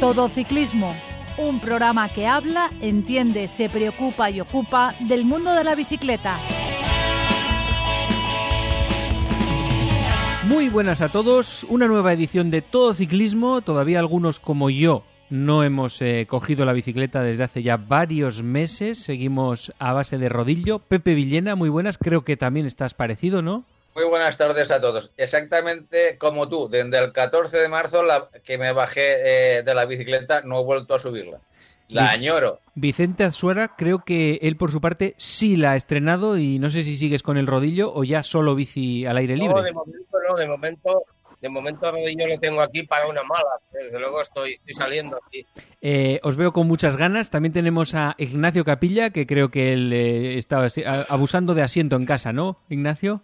Todo Ciclismo, un programa que habla, entiende, se preocupa y ocupa del mundo de la bicicleta. Muy buenas a todos, una nueva edición de Todo Ciclismo, todavía algunos como yo no hemos eh, cogido la bicicleta desde hace ya varios meses, seguimos a base de rodillo. Pepe Villena, muy buenas, creo que también estás parecido, ¿no? Muy buenas tardes a todos. Exactamente como tú, desde el 14 de marzo la, que me bajé eh, de la bicicleta no he vuelto a subirla. La añoro. Vicente Azuera, creo que él por su parte sí la ha estrenado y no sé si sigues con el rodillo o ya solo bici al aire libre. No, de momento no, de momento, de momento el rodillo lo tengo aquí para una mala. Desde luego estoy, estoy saliendo aquí. Eh, os veo con muchas ganas. También tenemos a Ignacio Capilla, que creo que él eh, estaba abusando de asiento en casa, ¿no, Ignacio?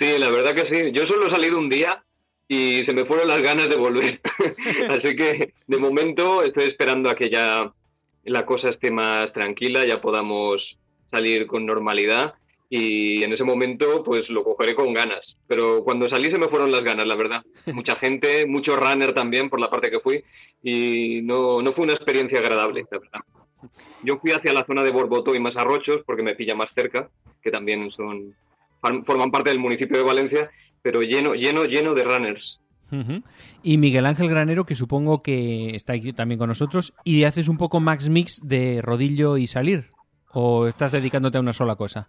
Sí, la verdad que sí. Yo solo he salido un día y se me fueron las ganas de volver. Así que de momento estoy esperando a que ya la cosa esté más tranquila, ya podamos salir con normalidad y en ese momento pues lo cogeré con ganas. Pero cuando salí se me fueron las ganas, la verdad. Mucha gente, mucho runner también por la parte que fui y no, no fue una experiencia agradable, la verdad. Yo fui hacia la zona de Borboto y Masarrochos porque me pilla más cerca, que también son forman parte del municipio de Valencia, pero lleno, lleno, lleno de runners. Y Miguel Ángel Granero, que supongo que está aquí también con nosotros, y haces un poco max mix de rodillo y salir, o estás dedicándote a una sola cosa.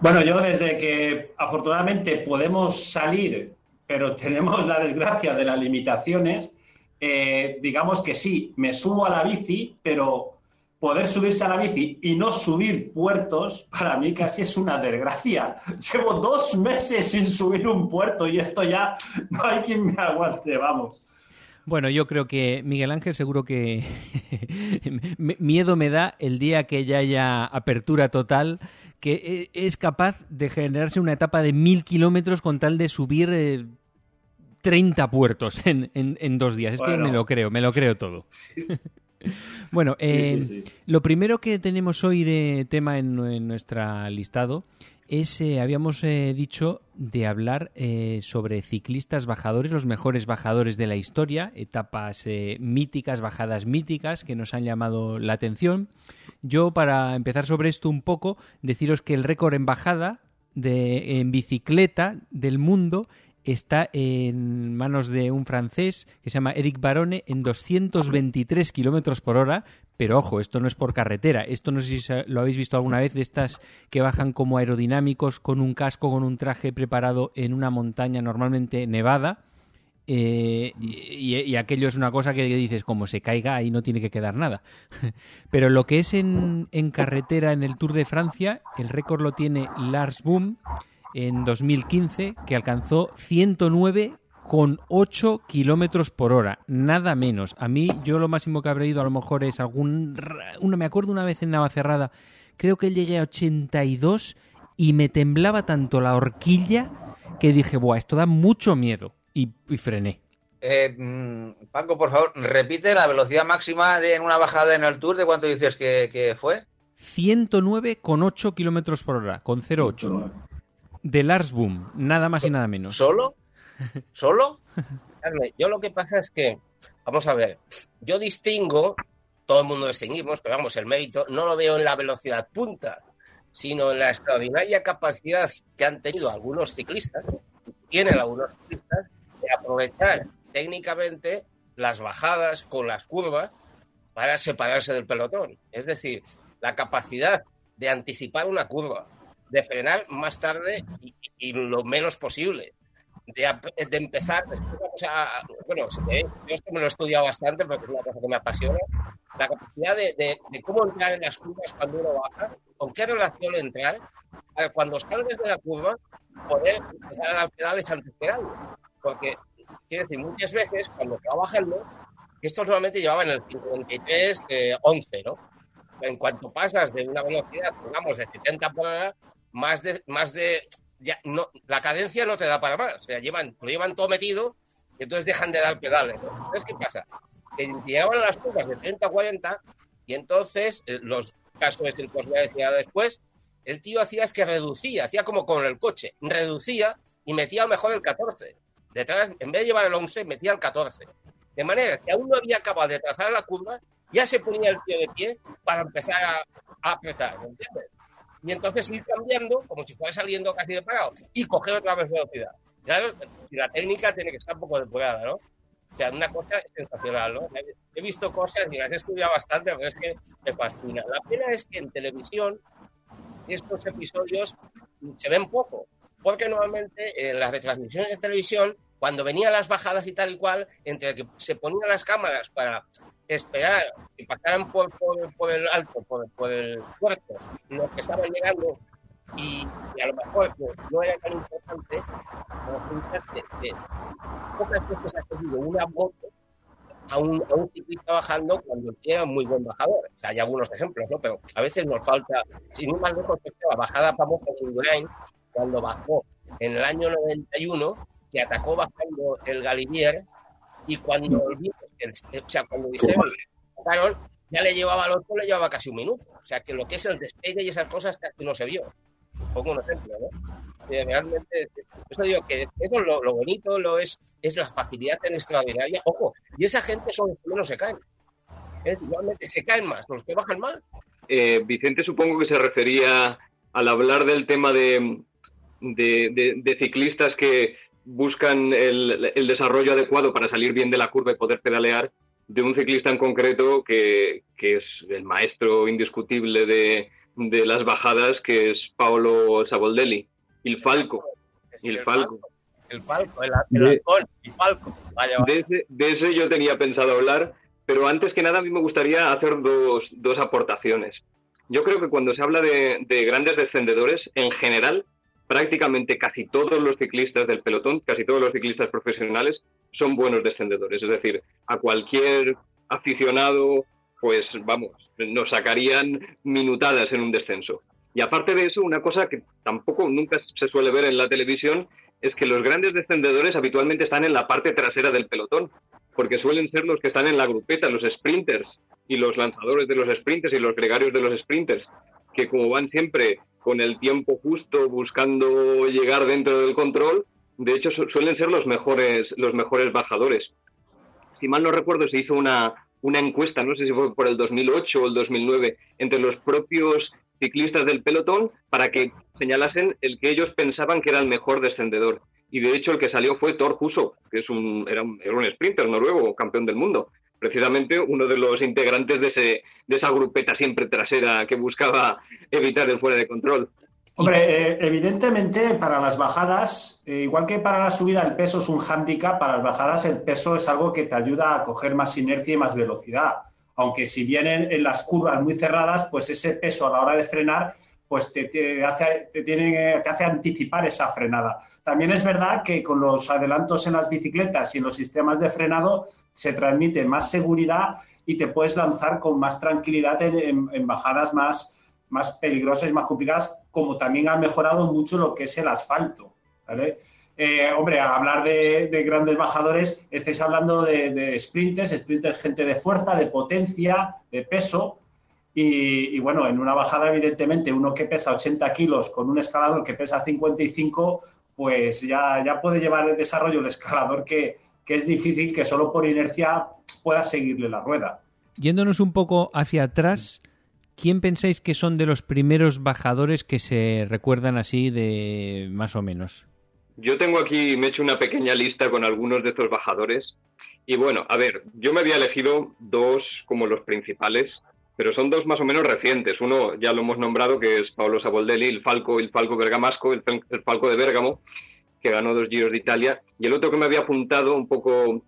Bueno, yo desde que afortunadamente podemos salir, pero tenemos la desgracia de las limitaciones, eh, digamos que sí, me subo a la bici, pero poder subirse a la bici y no subir puertos, para mí casi es una desgracia. Llevo dos meses sin subir un puerto y esto ya no hay quien me aguante, vamos. Bueno, yo creo que Miguel Ángel seguro que miedo me da el día que ya haya apertura total, que e, es capaz de generarse una etapa de mil kilómetros con tal de subir 30 eh, puertos en, dos días. Es que me lo creo, me lo creo todo. Bueno, eh, lo primero que tenemos hoy de tema en, nuestro listado es, eh, habíamos eh, dicho, de hablar sobre ciclistas bajadores, los mejores bajadores de la historia, etapas míticas, bajadas míticas que nos han llamado la atención. Yo, para empezar sobre esto un poco, deciros que el récord en bajada de, en bicicleta del mundo está en manos de un francés que se llama Eric Barone en 223 kilómetros por hora. Pero ojo, esto no es por carretera. Esto no sé si lo habéis visto alguna vez de estas que bajan como aerodinámicos con un casco, con un traje preparado en una montaña normalmente nevada. Eh, y, aquello es una cosa que dices, como se caiga, ahí no tiene que quedar nada. Pero lo que es en, en carretera en el Tour de Francia, el récord lo tiene Lars Boom en 2015 que alcanzó 109,8 kilómetros por hora, nada menos. A mí, yo lo máximo que habré ido a lo mejor es algún. Una, me acuerdo una vez en Navacerrada, creo que llegué a 82 y me temblaba tanto la horquilla que dije, Buah, esto da mucho miedo. Y, frené. Eh, mm, Paco, por favor, repite la velocidad máxima de, en una bajada en el Tour, ¿de cuánto dices que, que fue? 109,8 kilómetros por hora, con 0,8 de Lars Boom, nada más y nada menos. ¿Solo? ¿Solo? Yo lo que pasa es que, vamos a ver, yo distingo, todo el mundo distinguimos, pero vamos, el mérito no lo veo en la velocidad punta, sino en la extraordinaria capacidad que han tenido algunos ciclistas, tienen algunos ciclistas, de aprovechar técnicamente las bajadas con las curvas para separarse del pelotón. Es decir, la capacidad de anticipar una curva, de frenar más tarde y, lo menos posible. De, de empezar, bueno, yo esto me lo he estudiado bastante porque es una cosa que me apasiona, la capacidad de, cómo entrar en las curvas cuando uno baja, con qué relación entrar, para cuando salgas de la curva, poder empezar a dar pedales antes que algo. Porque, quiero decir, muchas veces cuando te va bajando, estos normalmente llevaban el 53, 11, ¿no? En cuanto pasas de una velocidad, digamos, de 70 por hora, más de, más de ya, no, la cadencia no te da para más. O sea, llevan, lo llevan todo metido y entonces dejan de dar pedales. Entonces, ¿qué pasa? Que llegaban las curvas de 30 a 40 y entonces eh, los casos que os voy a decir después, el tío hacía es que reducía, hacía como con el coche, reducía y metía mejor el 14. Detrás, en vez de llevar el 11, metía el 14. De manera que aún no había acabado de trazar la curva, ya se ponía el pie de pie para empezar a, a apretar, ¿me entiendes? Y entonces ir cambiando como si fuera saliendo casi de parado y coger otra vez velocidad. Claro, y la técnica tiene que estar un poco depurada, ¿no? O sea, una cosa sensacional, ¿no? He visto cosas y las he estudiado bastante, pero es que me fascina. La pena es que en televisión estos episodios se ven poco, porque normalmente en las retransmisiones de televisión, cuando venían las bajadas y tal y cual, entre que se ponían las cámaras para esperar que pasaran por, por, por el alto, por, por el puerto, los que estaban llegando y, y a lo mejor pues, no era tan importante pocas veces ha cogido una moto a un, a un ciclista bajando cuando era muy buen bajador. O sea, hay algunos ejemplos, ¿no? Pero a veces nos falta, sin ir más lejos, la bajada famosa de Indurain, cuando bajó en el año 91, que atacó bajando el Galibier, y cuando el, el- o sea, cuando dijeron, ya le llevaba al otro, le llevaba casi un minuto. O sea, que lo que es el despegue y esas cosas casi no se vio. Pongo un ejemplo, ¿no? Realmente, eso digo que eso es lo, lo bonito, lo es, es la facilidad tan extraordinaria. Ojo, y esa gente son los que menos se caen. Es, igualmente se caen más, los que bajan mal. Eh, Vicente supongo que se refería al hablar del tema de, de, de- de ciclistas que buscan el, el desarrollo adecuado para salir bien de la curva y poder pedalear, de un ciclista en concreto que, que es el maestro indiscutible de, de las bajadas, que es Paolo Saboldelli, el Falco. El Falco. El falco, el, el halcón, el falco. Vaya, vaya. De ese, de ese yo tenía pensado hablar, pero antes que nada a mí me gustaría hacer dos, dos aportaciones. Yo creo que cuando se habla de, de grandes descendedores, en general, prácticamente casi todos los ciclistas del pelotón, casi todos los ciclistas profesionales, son buenos descendedores. Es decir, a cualquier aficionado, pues vamos, nos sacarían minutadas en un descenso. Y aparte de eso, una cosa que tampoco nunca se suele ver en la televisión es que los grandes descendedores habitualmente están en la parte trasera del pelotón, porque suelen ser los que están en la grupeta, los sprinters y los lanzadores de los sprinters y los gregarios de los sprinters, que como van siempre con el tiempo justo buscando llegar dentro del control, de hecho su- suelen ser los mejores los mejores bajadores. Si mal no recuerdo se hizo una una encuesta, no sé si fue por el 2008 o el 2009, entre los propios ciclistas del pelotón para que señalasen el que ellos pensaban que era el mejor descendedor. Y de hecho el que salió fue Thor Hushovd, que es un, era, era un sprinter noruego, campeón del mundo. Precisamente uno de los integrantes de, ese, de esa grupeta siempre trasera que buscaba evitar el fuera de control. Hombre, eh, evidentemente para las bajadas, eh, igual que para la subida el peso es un hándicap, para las bajadas el peso es algo que te ayuda a coger más inercia y más velocidad. Aunque si vienen en las curvas muy cerradas, pues ese peso a la hora de frenar, pues te, te hace, te, tiene, te hace anticipar esa frenada. También es verdad que con los adelantos en las bicicletas y en los sistemas de frenado se transmite más seguridad y te puedes lanzar con más tranquilidad en, bajadas más, más peligrosas y más complicadas, como también ha mejorado mucho lo que es el asfalto. ¿vale? Eh, hombre, a hablar de, de, grandes bajadores, estáis hablando de, de, sprinters, sprinters gente de fuerza, de potencia, de peso. Y, y, bueno, en una bajada, evidentemente, uno que pesa 80 kilos con un escalador que pesa 55, pues ya, ya puede llevar el desarrollo el escalador que, que es difícil que solo por inercia pueda seguirle la rueda. Yéndonos un poco hacia atrás, ¿quién pensáis que son de los primeros bajadores que se recuerdan así de más o menos? Yo tengo aquí, me he hecho una pequeña lista con algunos de estos bajadores. Y bueno, a ver, yo me había elegido dos como los principales, pero son dos más o menos recientes. Uno ya lo hemos nombrado, que es Paolo Saboldelli, el Falco, el Falco Bergamasco, el, el Falco de Bérgamo, que ganó dos Giros de Italia. Y el otro que me había apuntado un poco,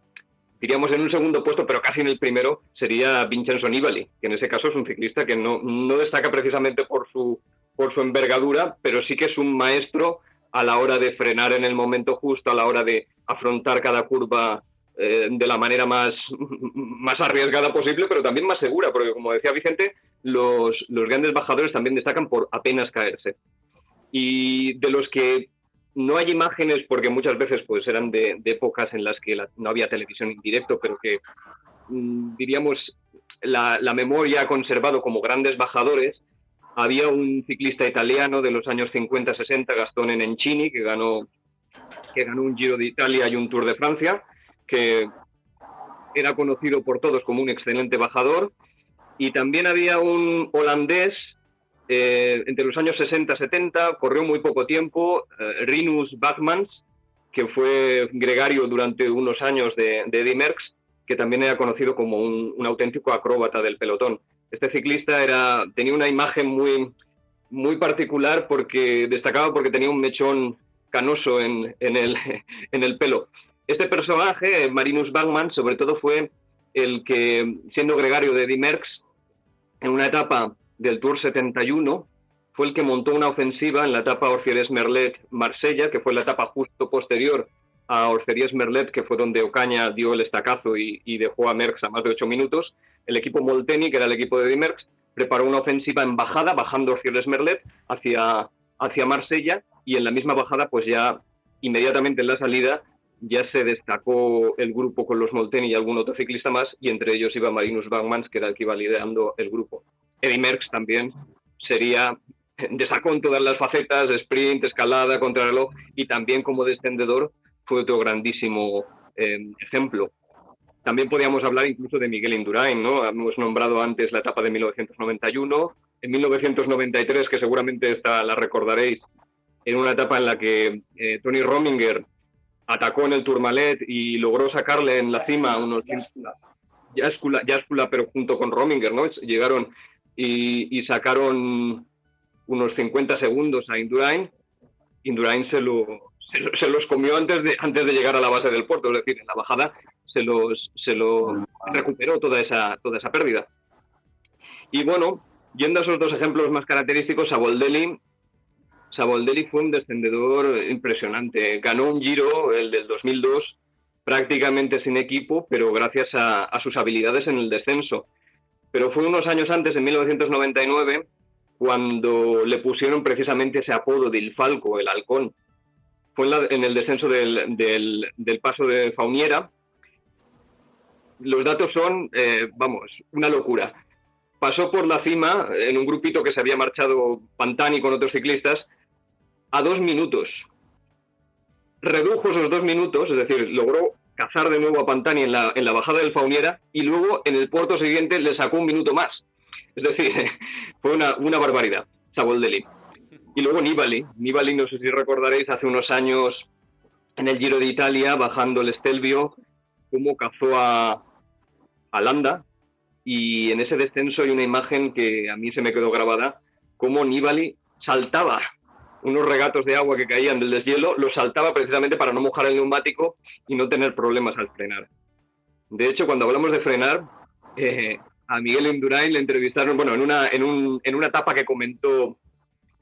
diríamos en un segundo puesto, pero casi en el primero, sería Vincenzo Nibali, que en ese caso es un ciclista que no, no destaca precisamente por su, por su envergadura, pero sí que es un maestro a la hora de frenar en el momento justo, a la hora de afrontar cada curva eh, de la manera más, más arriesgada posible, pero también más segura, porque como decía Vicente, los, los grandes bajadores también destacan por apenas caerse. Y de los que no hay imágenes, porque muchas veces pues eran de, de épocas en las que no había televisión en directo, pero que mm, diríamos la, memoria ha conservado como grandes bajadores, había un ciclista italiano de los años 50-60, Gastón Nencini, que ganó, que ganó un Giro de Italia y un Tour de Francia, que era conocido por todos como un excelente bajador. Y también había un holandés eh, entre los años 60-70, corrió muy poco tiempo, eh, Rinus Bachmans, que fue gregario durante unos años de, de Eddy Merckx, que también era conocido como un, auténtico acróbata del pelotón. Este ciclista tenía una imagen muy, muy particular porque destacaba porque tenía un mechón canoso en, el, en el pelo. Este personaje, Marinus Bachmann, sobre todo fue el que, siendo gregario de Eddy Merckx, en una etapa del Tour 71, fue el que montó una ofensiva en la etapa Orfieres-Merlet-Marsella, que fue la etapa justo posterior a Orfieres-Merlet, que fue donde Ocaña dio el estacazo y, dejó a Merckx a más de ocho minutos. El equipo Molteni, que era el equipo de Eddy Merckx, preparó una ofensiva en bajada, bajando Orfieres-Merlet hacia, hacia Marsella, y en la misma bajada, pues ya inmediatamente en la salida, ya se destacó el grupo con los Molteni y algún otro ciclista más, y entre ellos iba Marinus Bachmans, que era el que iba liderando el grupo. Eddy Merckx también sería destacó en todas las facetas, sprint, escalada, contrarreloj y también como descendedor fue otro grandísimo eh, ejemplo. También podíamos hablar incluso de Miguel Indurain, ¿no? Hemos nombrado antes la etapa de 1991. En 1993, que seguramente esta la recordaréis, en una etapa en la que eh, Tony Rominger atacó en el Tourmalet y logró sacarle en la cima unos Yáscula, Yáscula, pero junto con Rominger, ¿no? Llegaron y, sacaron unos 50 segundos a Indurain. Indurain se, lo, se, se, los comió antes de, antes de llegar a la base del puerto, es decir, en la bajada se los, se lo recuperó toda esa, toda esa pérdida. Y bueno, yendo a esos dos ejemplos más característicos, Saboldelli, Saboldelli fue un descendedor impresionante. Ganó un giro, el del 2002, prácticamente sin equipo, pero gracias a sus habilidades en el descenso. Pero fue unos años antes, en 1999, cuando le pusieron precisamente ese apodo del Falco, el halcón. Fue en, la, en el descenso del, del, del, paso de Fauniera. Los datos son, eh, vamos, una locura. Pasó por la cima en un grupito que se había marchado Pantani con otros ciclistas a dos minutos. Redujo esos dos minutos, es decir, logró cazar de nuevo a Pantani en la, en la bajada del Fauniera y luego en el puerto siguiente le sacó un minuto más. Es decir, fue una, una barbaridad, Saboldelli. Y luego Nibali. Nibali, no sé si recordaréis, hace unos años en el Giro de Italia, bajando el Estelvio, cómo cazó a, a Landa. Y en ese descenso hay una imagen que a mí se me quedó grabada, cómo Nibali saltaba unos regatos de agua que caían del deshielo, los saltaba precisamente para no mojar el neumático y no tener problemas al frenar. De hecho, cuando hablamos de frenar, eh, a Miguel Indurain le entrevistaron, bueno, en una, en, un, en una etapa que comentó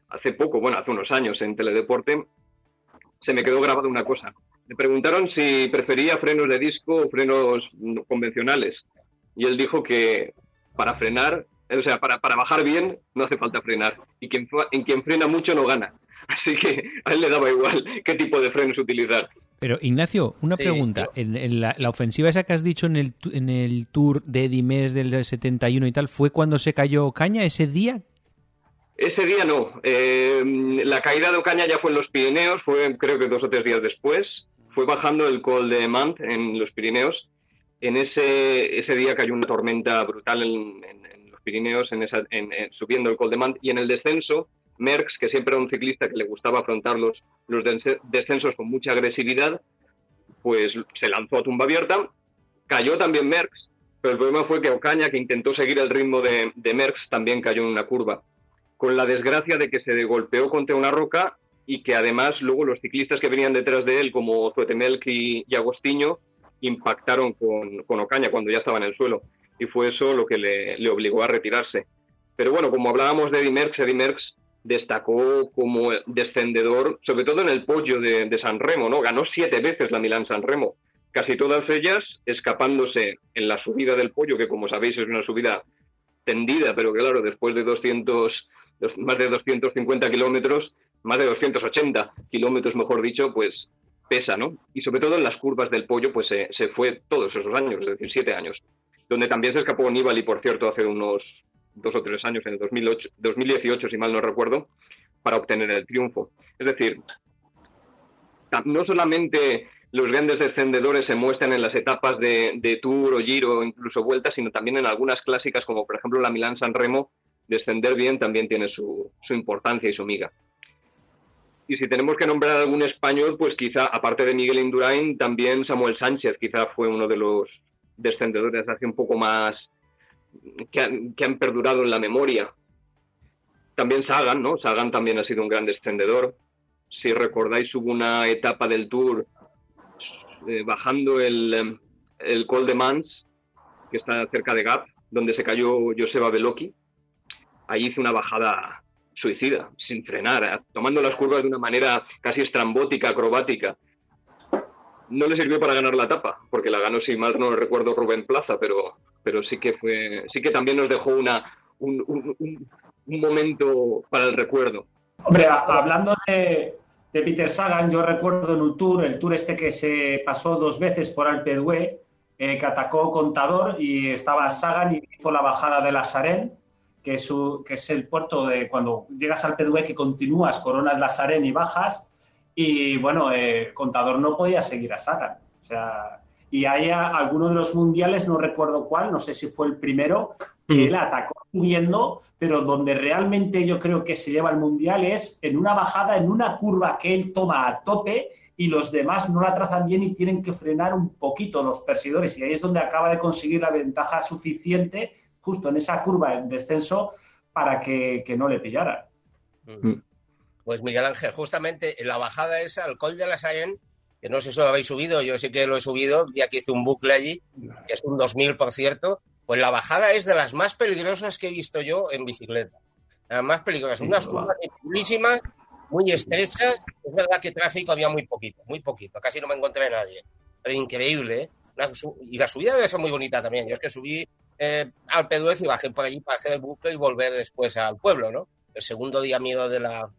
hace poco, bueno, hace unos años en Teledeporte, se me quedó grabada una cosa. Le preguntaron si prefería frenos de disco o frenos convencionales. Y él dijo que para frenar, o sea, para, para bajar bien no hace falta frenar. Y quien, en quien frena mucho no gana. Así que a él le daba igual qué tipo de frenos utilizar. Pero Ignacio, una sí, pregunta. Pero... En, en la, la, ofensiva esa que has dicho en el, en el tour de Dimes del 71 y tal, ¿fue cuando se cayó Caña ese día? Ese día no. Eh, la caída de Ocaña ya fue en los Pirineos, fue creo que dos o tres días después. Fue bajando el Col de Mant en los Pirineos. En ese, ese día cayó una tormenta brutal en, en, en los Pirineos, en esa, subiendo el Col de Mant. Y en el descenso, Merckx, que siempre era un ciclista que le gustaba afrontar los, descensos con mucha agresividad, pues se lanzó a tumba abierta, cayó también Merckx, pero el problema fue que Ocaña, que intentó seguir el ritmo de, de Merckx, también cayó en una curva, con la desgracia de que se golpeó contra una roca y que además luego los ciclistas que venían detrás de él, como Zuetemelk y, y Agostinho, impactaron con, Ocaña cuando ya estaba en el suelo. Y fue eso lo que le, obligó a retirarse. Pero bueno, como hablábamos de Eddy Merckx, Eddy Merckx destacó como descendedor, sobre todo en el podio de, San Remo, ¿no? Ganó siete veces la Milán San Remo, casi todas ellas escapándose en la subida del pollo, que como sabéis es una subida tendida, pero claro, después de 200, más de 250 kilómetros, más de 280 kilómetros, mejor dicho, pues pesa, ¿no? Y sobre todo en las curvas del pollo, pues se, se fue todos esos años, es decir, siete años, donde también se escapó Nibali, por cierto, hace unos dos o tres años, en el 2008, 2018, si mal no recuerdo, para obtener el triunfo. Es decir, no solamente los grandes descendedores se muestran en las etapas de, de Tour o Giro incluso Vuelta, sino también en algunas clásicas como por ejemplo la Milán-San Remo, descender bien también tiene su, su importancia y su miga. Y si tenemos que nombrar algún español, pues quizá, aparte de Miguel Indurain, también Samuel Sánchez, quizá fue uno de los descendedores hace un poco más que han, que han perdurado en la memoria. También Sagan, ¿no? Sagan también ha sido un gran descendedor. Si recordáis, hubo una etapa del Tour eh, bajando el, eh, el Col de Mans, que está cerca de Gap, donde se cayó Joseba Beloki. Ahí hizo una bajada suicida, sin frenar, tomando las curvas de una manera casi estrambótica, acrobática. No le sirvió para ganar la etapa, porque la ganó, si mal no recuerdo, Rubén Plaza, pero, pero sí que fue, sí que también nos dejó una, un, un, un, momento para el recuerdo. Hombre, hablando de, de Peter Sagan, yo recuerdo en un tour, el tour este que se pasó dos veces por Alpe d'Huez, eh, que atacó Contador y estaba Sagan y hizo la bajada de la Sarén, que es, su- que es el puerto de cuando llegas al Alpe d'Huez que continúas, coronas la Sarén y bajas. Y bueno, eh, Contador no podía seguir a Sagan. O sea, y hay a- alguno de los mundiales, no recuerdo cuál, no sé si fue el primero, que él atacó subiendo, pero donde realmente yo creo que se lleva el mundial es en una bajada, en una curva que él toma a tope y los demás no la trazan bien y tienen que frenar un poquito los perseguidores. Y ahí es donde acaba de conseguir la ventaja suficiente, justo en esa curva en descenso, para que, que no le pillara. Pues Miguel Ángel, justamente en la bajada esa, al Col de la Sayen, que no sé si lo habéis subido, yo sí que lo he subido, ya que hice un bucle allí, que es un 2000, por cierto, pues la bajada es de las más peligrosas que he visto yo en bicicleta. Las más peligrosas. Unas curvas dificilísimas, muy estrechas. Es verdad que tráfico había muy poquito, muy poquito. Casi no me encontré a nadie. Pero increíble, ¿eh? Y la subida debe ser muy bonita también. Yo es que subí eh, al Peduez y bajé por allí para hacer el bucle y volver después al pueblo, ¿no? El segundo día miedo de la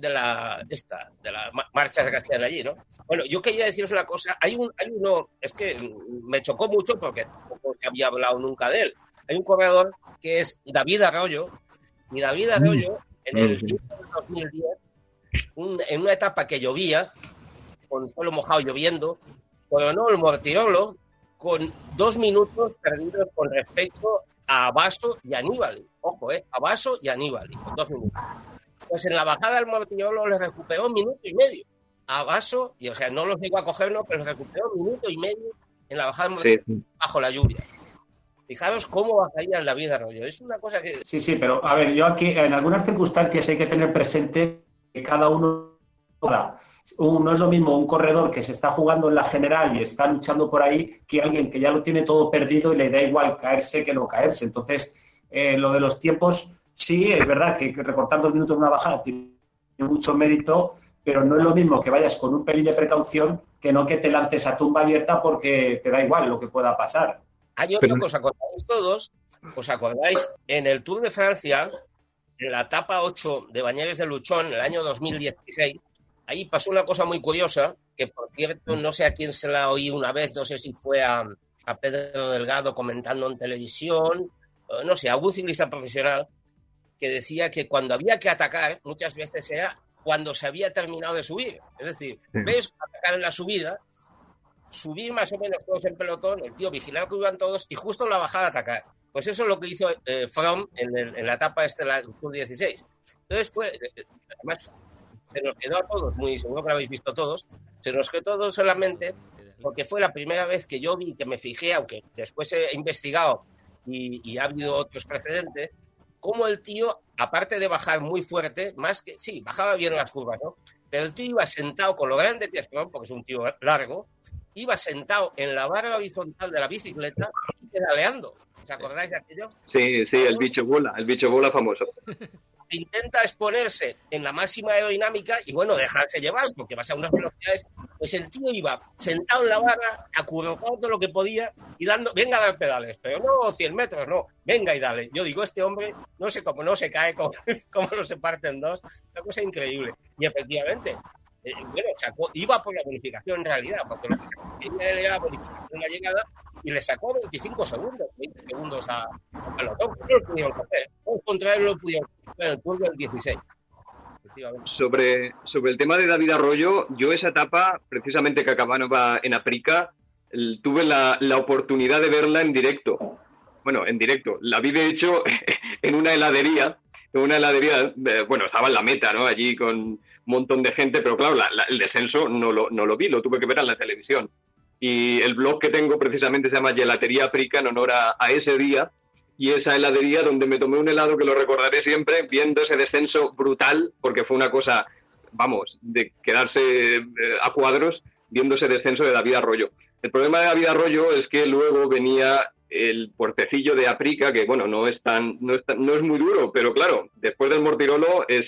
de la esta de la ma- marcha que hacían allí, ¿no? Bueno, yo quería deciros una cosa. Hay un hay uno es que me chocó mucho porque tampoco había hablado nunca de él. Hay un corredor que es David Arroyo y David Arroyo en el Mm. Giro del 2010 un- en una etapa que llovía con suelo mojado lloviendo coronó el Mortirolo con dos minutos perdidos con respecto a Vaso y Aníbal. Ojo, ¿eh? A Vaso y Aníbal, con dos minutos. Pues en la bajada del Mortirolo le recuperó un minuto y medio a Vaso, y o sea, no los llegó a coger, no, pero recuperó un minuto y medio en la bajada del Mortirolo Sí, bajo la lluvia. Fijaros cómo bajaría el David Arroyo. Es una cosa que Sí, sí, pero a ver, yo aquí en algunas circunstancias hay que tener presente que cada uno un- no es lo mismo un corredor que se está jugando en la general y está luchando por ahí que alguien que ya lo tiene todo perdido y le da igual caerse que no caerse. Entonces, eh, lo de los tiempos, sí, es verdad que, que recortar dos minutos de una bajada tiene mucho mérito, pero no es lo mismo que vayas con un pelín de precaución que no que te lances a tumba abierta porque te da igual lo que pueda pasar. Hay otra Pero- cosa, ¿acordáis todos? ¿Os acordáis? En el Tour de Francia, en la etapa 8 de Bañeres de Luchón, en el año 2016, ahí pasó una cosa muy curiosa, que por cierto, no sé a quién se la oí una vez, no sé si fue a, a Pedro Delgado comentando en televisión, o no sé, a un ciclista profesional, que decía que cuando había que atacar, muchas veces era cuando se había terminado de subir. Es decir, Sí. ves atacar en la subida, subir más o menos todos en pelotón, el tío vigilar que iban todos y justo en la bajada atacar. Pues eso es lo que hizo eh, Fromm en, el- en la etapa este del Tour 16. Entonces fue, eh, eh, además, se nos quedó a todos, muy seguro que lo habéis visto todos, se nos quedó todos solamente porque fue la primera vez que yo vi, que me fijé, aunque después he investigado y, y ha habido otros precedentes, cómo el tío, aparte de bajar muy fuerte, más que, sí, bajaba bien las curvas, ¿no? Pero el tío iba sentado con lo grande que es porque es un tío largo, iba sentado en la barra horizontal de la bicicleta y pedaleando. ¿Os acordáis de aquello? sí, sí, el bicho bola, el bicho bola famoso. Intenta exponerse en la máxima aerodinámica y, bueno, dejarse llevar, porque vas a unas velocidades. Pues el tío iba sentado en la barra, acurrucado todo lo que podía y dando, venga a dar pedales, pero no 100 metros, no, venga y dale. Yo digo, este hombre, no sé cómo no se cae, cómo, no se parte en dos, una cosa increíble. Y efectivamente, eh, bueno, sacó, iba por la bonificación en realidad, porque lo que sacó la bonificación en la llegada y le sacó 25 segundos, 20 segundos a, a pelotón. No lo pudieron coger. Todos contra él no lo pudieron en el Tour del 16. Sobre, sobre el tema de David Arroyo, yo esa etapa, precisamente que acababa en Aprica, tuve la, la oportunidad de verla en directo. Bueno, en directo. La vi, de hecho, en una heladería. En una heladería, eh, bueno, estaba en la meta, ¿no? Allí con un montón de gente, pero claro, el descenso no lo, no lo vi, lo tuve que ver en la televisión. Y el blog que tengo precisamente se llama Gelatería Aprica en honor a, a ese día y esa heladería donde me tomé un helado que lo recordaré siempre, viendo ese descenso brutal, porque fue una cosa, vamos, de quedarse eh, a cuadros viendo ese descenso de David Arroyo. El problema de David Arroyo es que luego venía el puertecillo de Aprica, que bueno, no es tan, no es, no es muy duro, pero claro, después del Mortirolo es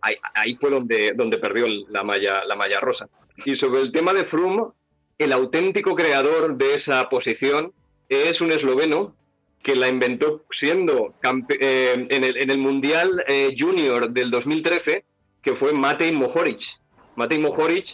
ahí, ahí fue donde, donde perdió la malla, la malla rosa. Y sobre el tema de Froome, el auténtico creador de esa posición es un esloveno que la inventó siendo eh, en, el, en, el, Mundial eh, Junior del 2013, que fue Matej Mohoric. Matej Mohoric,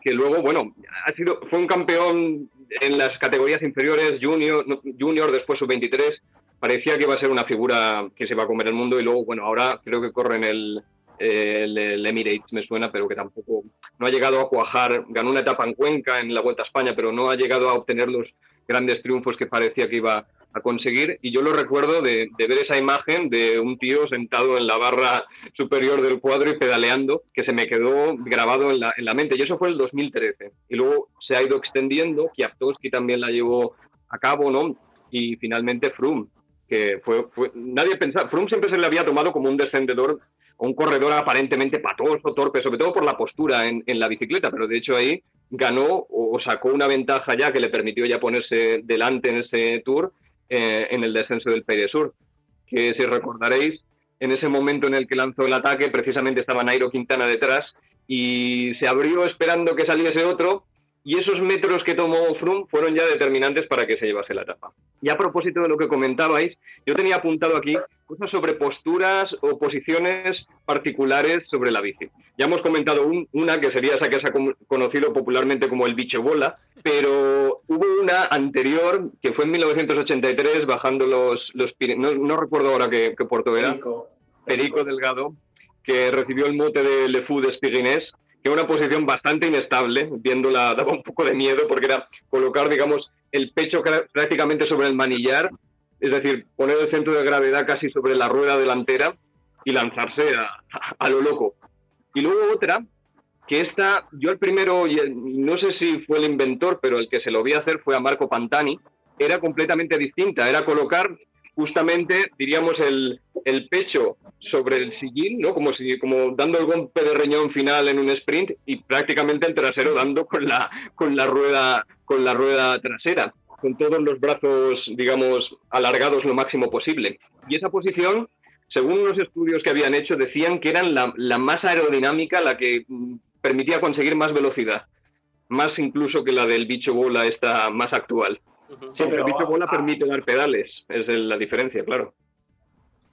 que luego, bueno, ha sido, fue un campeón en las categorías inferiores, Junior, junior después sub-23. Parecía que iba a ser una figura que se va a comer el mundo y luego, bueno, ahora creo que corre en el, el, Emirates, me suena, pero que tampoco no ha llegado a cuajar. Ganó una etapa en Cuenca en la Vuelta a España, pero no ha llegado a obtener los grandes triunfos que parecía que iba a conseguir. Y yo lo recuerdo de, ver esa imagen de un tío sentado en la barra superior del cuadro y pedaleando, que se me quedó grabado en la, en la mente. Y eso fue el 2013. Y luego se ha ido extendiendo, Kiaptowski también la llevó a cabo, ¿no? Y finalmente Froome, que fue, fue nadie pensaba, Froome siempre se le había tomado como un descendedor un corredor aparentemente patoso, torpe, sobre todo por la postura en, la bicicleta, pero de hecho ahí ganó o sacó una ventaja ya que le permitió ya ponerse delante en ese tour eh, en el descenso del Peire Sur, que si recordaréis, en ese momento en el que lanzó el ataque, precisamente estaba Nairo Quintana detrás y se abrió esperando que saliese otro y esos metros que tomó Froome fueron ya determinantes para que se llevase la etapa. Y a propósito de lo que comentabais, yo tenía apuntado aquí cosas sobre posturas o posiciones particulares sobre la bici. Ya hemos comentado una que sería esa que se ha conocido popularmente como el biche bola, pero hubo una anterior que fue en 1983 bajando los, los no, no recuerdo ahora qué, puerto era, Perico, Delgado, que recibió el mote de Le Fou de Spirinés, que era una posición bastante inestable, viéndola daba un poco de miedo porque era colocar, digamos, el pecho prácticamente sobre el manillar, es decir, poner el centro de gravedad casi sobre la rueda delantera y lanzarse a, lo loco. Y luego otra, que esta, yo el primero, no sé si fue el inventor, pero el que se lo vi hacer fue a Marco Pantani, era completamente distinta, era colocar justamente, diríamos, el, el pecho sobre el sillín, ¿no? Como si, como dando el golpe de riñón final en un sprint y prácticamente el trasero dando con la, con la rueda, con la rueda trasera, con todos los brazos, digamos, alargados lo máximo posible. Y esa posición, según unos estudios que habían hecho, decían que era la, la más aerodinámica, la que mm, permitía conseguir más velocidad, más incluso que la del bicho bola esta más actual. Sí, pero el bicho bola permite dar pedales, es la diferencia, claro.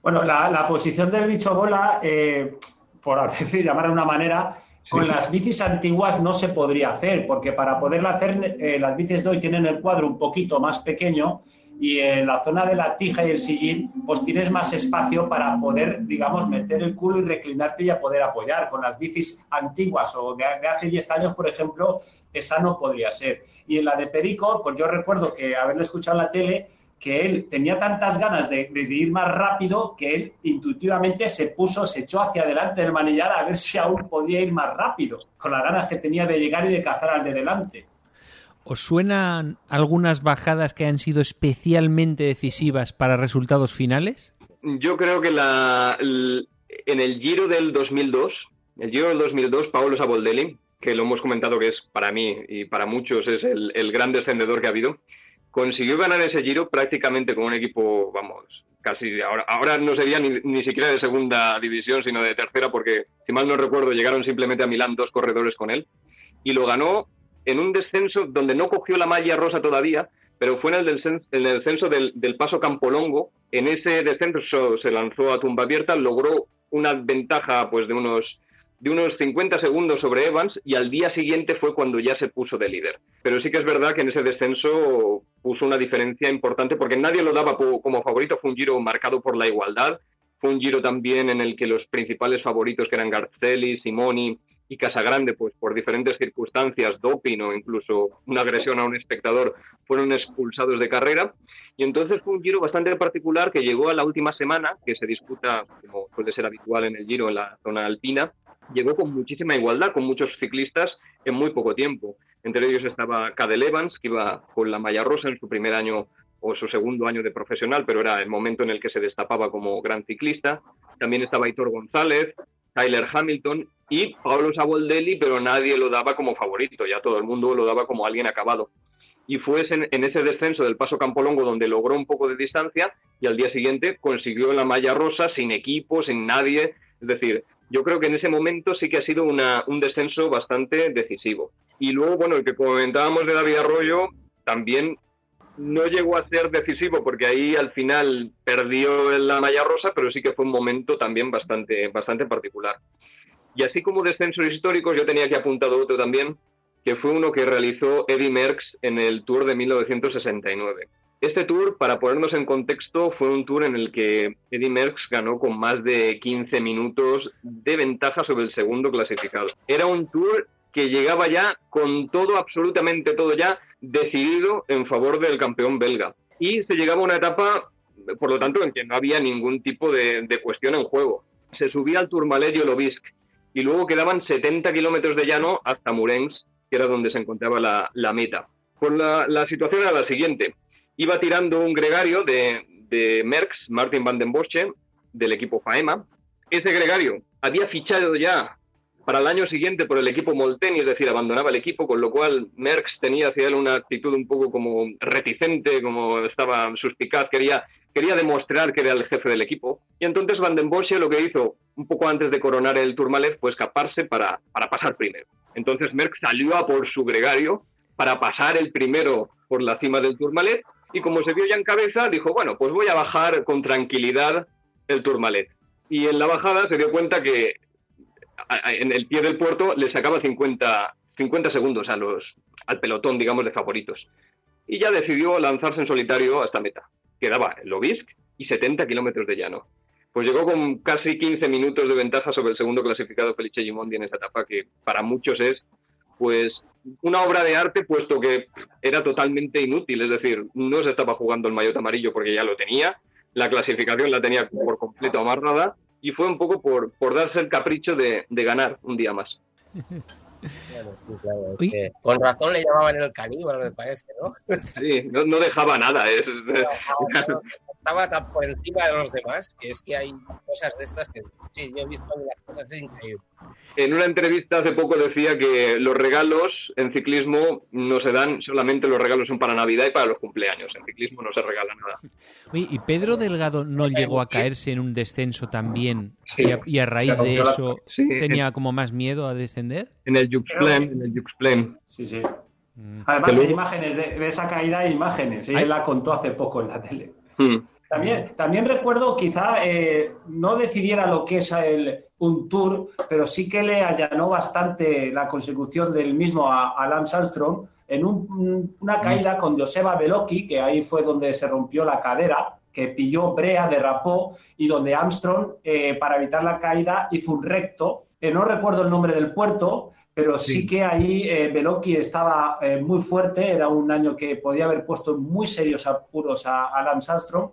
Bueno, la, posición del bicho bola, eh, por decir, llamar de una manera, con las bicis antiguas no se podría hacer, porque para poderla hacer, eh, las bicis de hoy tienen el cuadro un poquito más pequeño y en la zona de la tija y el sillín, pues tienes más espacio para poder, digamos, meter el culo y reclinarte y a poder apoyar. Con las bicis antiguas o de, hace 10 años, por ejemplo, esa no podría ser. Y en la de Perico, pues yo recuerdo que haberle escuchado en la tele, que él tenía tantas ganas de, ir más rápido que él intuitivamente se puso, se echó hacia adelante del manillar a ver si aún podía ir más rápido, con las ganas que tenía de llegar y de cazar al de delante. ¿Os suenan algunas bajadas que han sido especialmente decisivas para resultados finales? Yo creo que la, en el Giro del 2002, el Giro del 2002, Paolo Saboldelli, que lo hemos comentado que es para mí y para muchos es el, el gran descendedor que ha habido, consiguió ganar ese giro prácticamente con un equipo, vamos, casi ahora, ahora no sería ni, ni, siquiera de segunda división, sino de tercera, porque si mal no recuerdo, llegaron simplemente a Milán dos corredores con él, y lo ganó en un descenso donde no cogió la malla rosa todavía, pero fue en el descenso, en el descenso del, del, paso Campolongo. En ese descenso se lanzó a tumba abierta, logró una ventaja pues de unos de unos 50 segundos sobre Evans y al día siguiente fue cuando ya se puso de líder. Pero sí que es verdad que en ese descenso puso una diferencia importante porque nadie lo daba como favorito, fue un giro marcado por la igualdad Fue un giro también en el que los principales favoritos, que eran Garzelli, Simoni y Casagrande, pues por diferentes circunstancias, doping o incluso una agresión a un espectador, fueron expulsados de carrera. Y entonces fue un giro bastante particular que llegó a la última semana, que se disputa, como suele ser habitual en el giro, en la zona alpina, llegó con muchísima igualdad, con muchos ciclistas en muy poco tiempo. Entre ellos estaba Cadel Evans, que iba con la malla rosa en su primer año o su segundo año de profesional, pero era el momento en el que se destapaba como gran ciclista. También estaba Hitor González, Tyler Hamilton y Pablo Saboldelli, pero nadie lo daba como favorito, ya todo el mundo lo daba como alguien acabado. Y fue en, ese descenso del Paso Campolongo donde logró un poco de distancia y al día siguiente consiguió la malla rosa sin equipo, sin nadie. Es decir, yo creo que en ese momento sí que ha sido un descenso bastante decisivo. Y luego, bueno, el que comentábamos de David Arroyo también no llegó a ser decisivo porque ahí al final perdió la malla rosa, pero sí que fue un momento también bastante, bastante particular. Y así como descensos históricos, yo tenía que apuntado otro también, que fue uno que realizó Eddie Merckx en el Tour de 1969. Este tour, para ponernos en contexto, fue un tour en el que Eddie Merckx ganó con más de 15 minutos de ventaja sobre el segundo clasificado. Era un tour que llegaba ya con todo, absolutamente todo ya, decidido en favor del campeón belga. Y se llegaba a una etapa, por lo tanto, en que no había ningún tipo de, cuestión en juego. Se subía al Tourmalet y Olobisk y luego quedaban 70 kilómetros de llano hasta Murens, que era donde se encontraba la, meta. Pues la, situación era la siguiente. Iba tirando un gregario de, de Merckx, Martin van den Bosche, del equipo FAEMA. Ese gregario había fichado ya para el año siguiente por el equipo Molteni, es decir, abandonaba el equipo, con lo cual Merckx tenía hacia él una actitud un poco como reticente, como estaba suspicaz, quería, quería demostrar que era el jefe del equipo. Y entonces Van den Bosche lo que hizo un poco antes de coronar el Tourmalet fue escaparse para, para pasar primero. Entonces Merckx salió a por su gregario para pasar el primero por la cima del Tourmalet y como se vio ya en cabeza, dijo, bueno, pues voy a bajar con tranquilidad el Tourmalet. Y en la bajada se dio cuenta que en el pie del puerto le sacaba 50, 50 segundos a los, al pelotón, digamos, de favoritos. Y ya decidió lanzarse en solitario hasta meta. Quedaba el Lobisk y 70 kilómetros de llano. Pues llegó con casi 15 minutos de ventaja sobre el segundo clasificado Felice Gimondi en esa etapa, que para muchos es pues una obra de arte, puesto que era totalmente inútil. Es decir, no se estaba jugando el maillot amarillo porque ya lo tenía, la clasificación la tenía por completo amarrada y fue un poco por, por darse el capricho de, de ganar un día más. con razón le llamaban el caníbal, me parece, ¿no? Sí, no, no dejaba nada. Es, estaba tan por encima de los demás que es que hay cosas de estas que sí, yo he visto las cosas increíbles. En una entrevista hace poco decía que los regalos en ciclismo no se dan, solamente los regalos son para Navidad y para los cumpleaños. En ciclismo no se regala nada. ¿y Pedro Delgado no llegó a caerse en un descenso también? y, a, raíz de eso tenía como más miedo a descender. En el Juxplen, en el Sí, sí. Mm. Además, hay imágenes de, esa caída, hay imágenes. Ella la contó hace poco en la tele. Hmm. También, también recuerdo, quizá eh, no decidiera lo que es el, un tour, pero sí que le allanó bastante la consecución del mismo a, Lance Armstrong en una caída con Joseba Belocchi, que ahí fue donde se rompió la cadera, que pilló brea, derrapó y donde Armstrong, eh, para evitar la caída, hizo un recto. Eh, no recuerdo el nombre del puerto, pero sí, que ahí eh, estaba muy fuerte, era un año que podía haber puesto muy serios apuros a, a Lance Armstrong.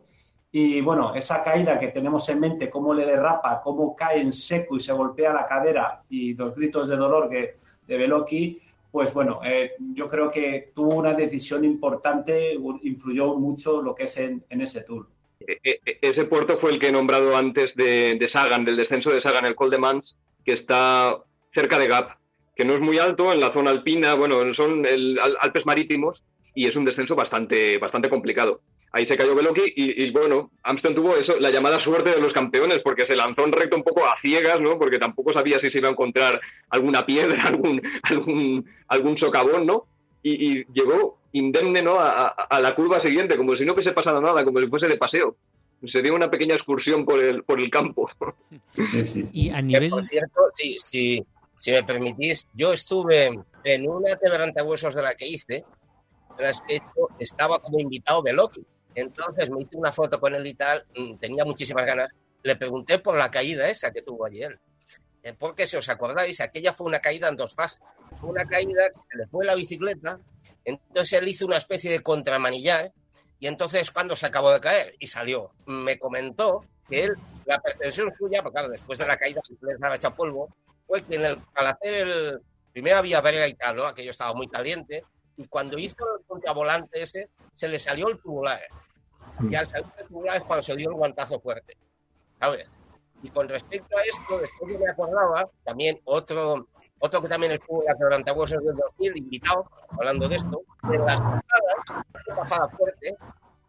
Y bueno, esa caída que tenemos en mente, cómo le derrapa, cómo cae en seco y se golpea la cadera y los gritos de dolor que, de Veloki, pues bueno, eh, yo creo que tuvo una decisión importante, influyó mucho lo que es en, ese tour. E, e, e, ese puerto fue el que he nombrado antes de, Sagan, del descenso de Sagan, el Col de Mans, que está cerca de Gap, que no es muy alto en la zona alpina, bueno, son el, Alpes marítimos y es un descenso bastante, bastante complicado ahí se cayó Veloki y, bueno, Armstrong tuvo eso, la llamada suerte de los campeones, porque se lanzó en recto un poco a ciegas, ¿no? Porque tampoco sabía si se iba a encontrar alguna piedra, algún, algún, algún socavón, ¿no? Y, llegó indemne, ¿no? A, la curva siguiente, como si no hubiese pasado nada, como si fuese de paseo. Se dio una pequeña excursión por el, por el campo. Sí, sí. Y a nivel... Por cierto, sí, sí, si me permitís, yo estuve en una huesos de la que hice, tras que estaba como invitado Veloki. Entonces me hice una foto con él y tal, mm, tenía muchísimas ganas. le pregunté por la caída esa que tuvo ayer. Eh, porque si os acordáis, aquella fue una caída en dos fases. Fue una caída que se le fue la bicicleta, entonces él hizo una especie de contramanillar y entonces cuando se acabó de caer y salió, me comentó que él, la percepción suya, porque claro, después de la caída estaba hecha polvo, fue que en el, al hacer el, primero había verga y tal, ¿no? Aquello estaba muy caliente, y cuando hizo el contravolante ese, se le salió el tubular. Y al salir el tubular es cuando se dio el guantazo fuerte. ¿Sabes? Y con respecto a esto, después yo me acordaba, también otro, otro que también estuvo en la quebrantahuesos del 2000, invitado, hablando de esto, en las bajadas, bajada fuerte,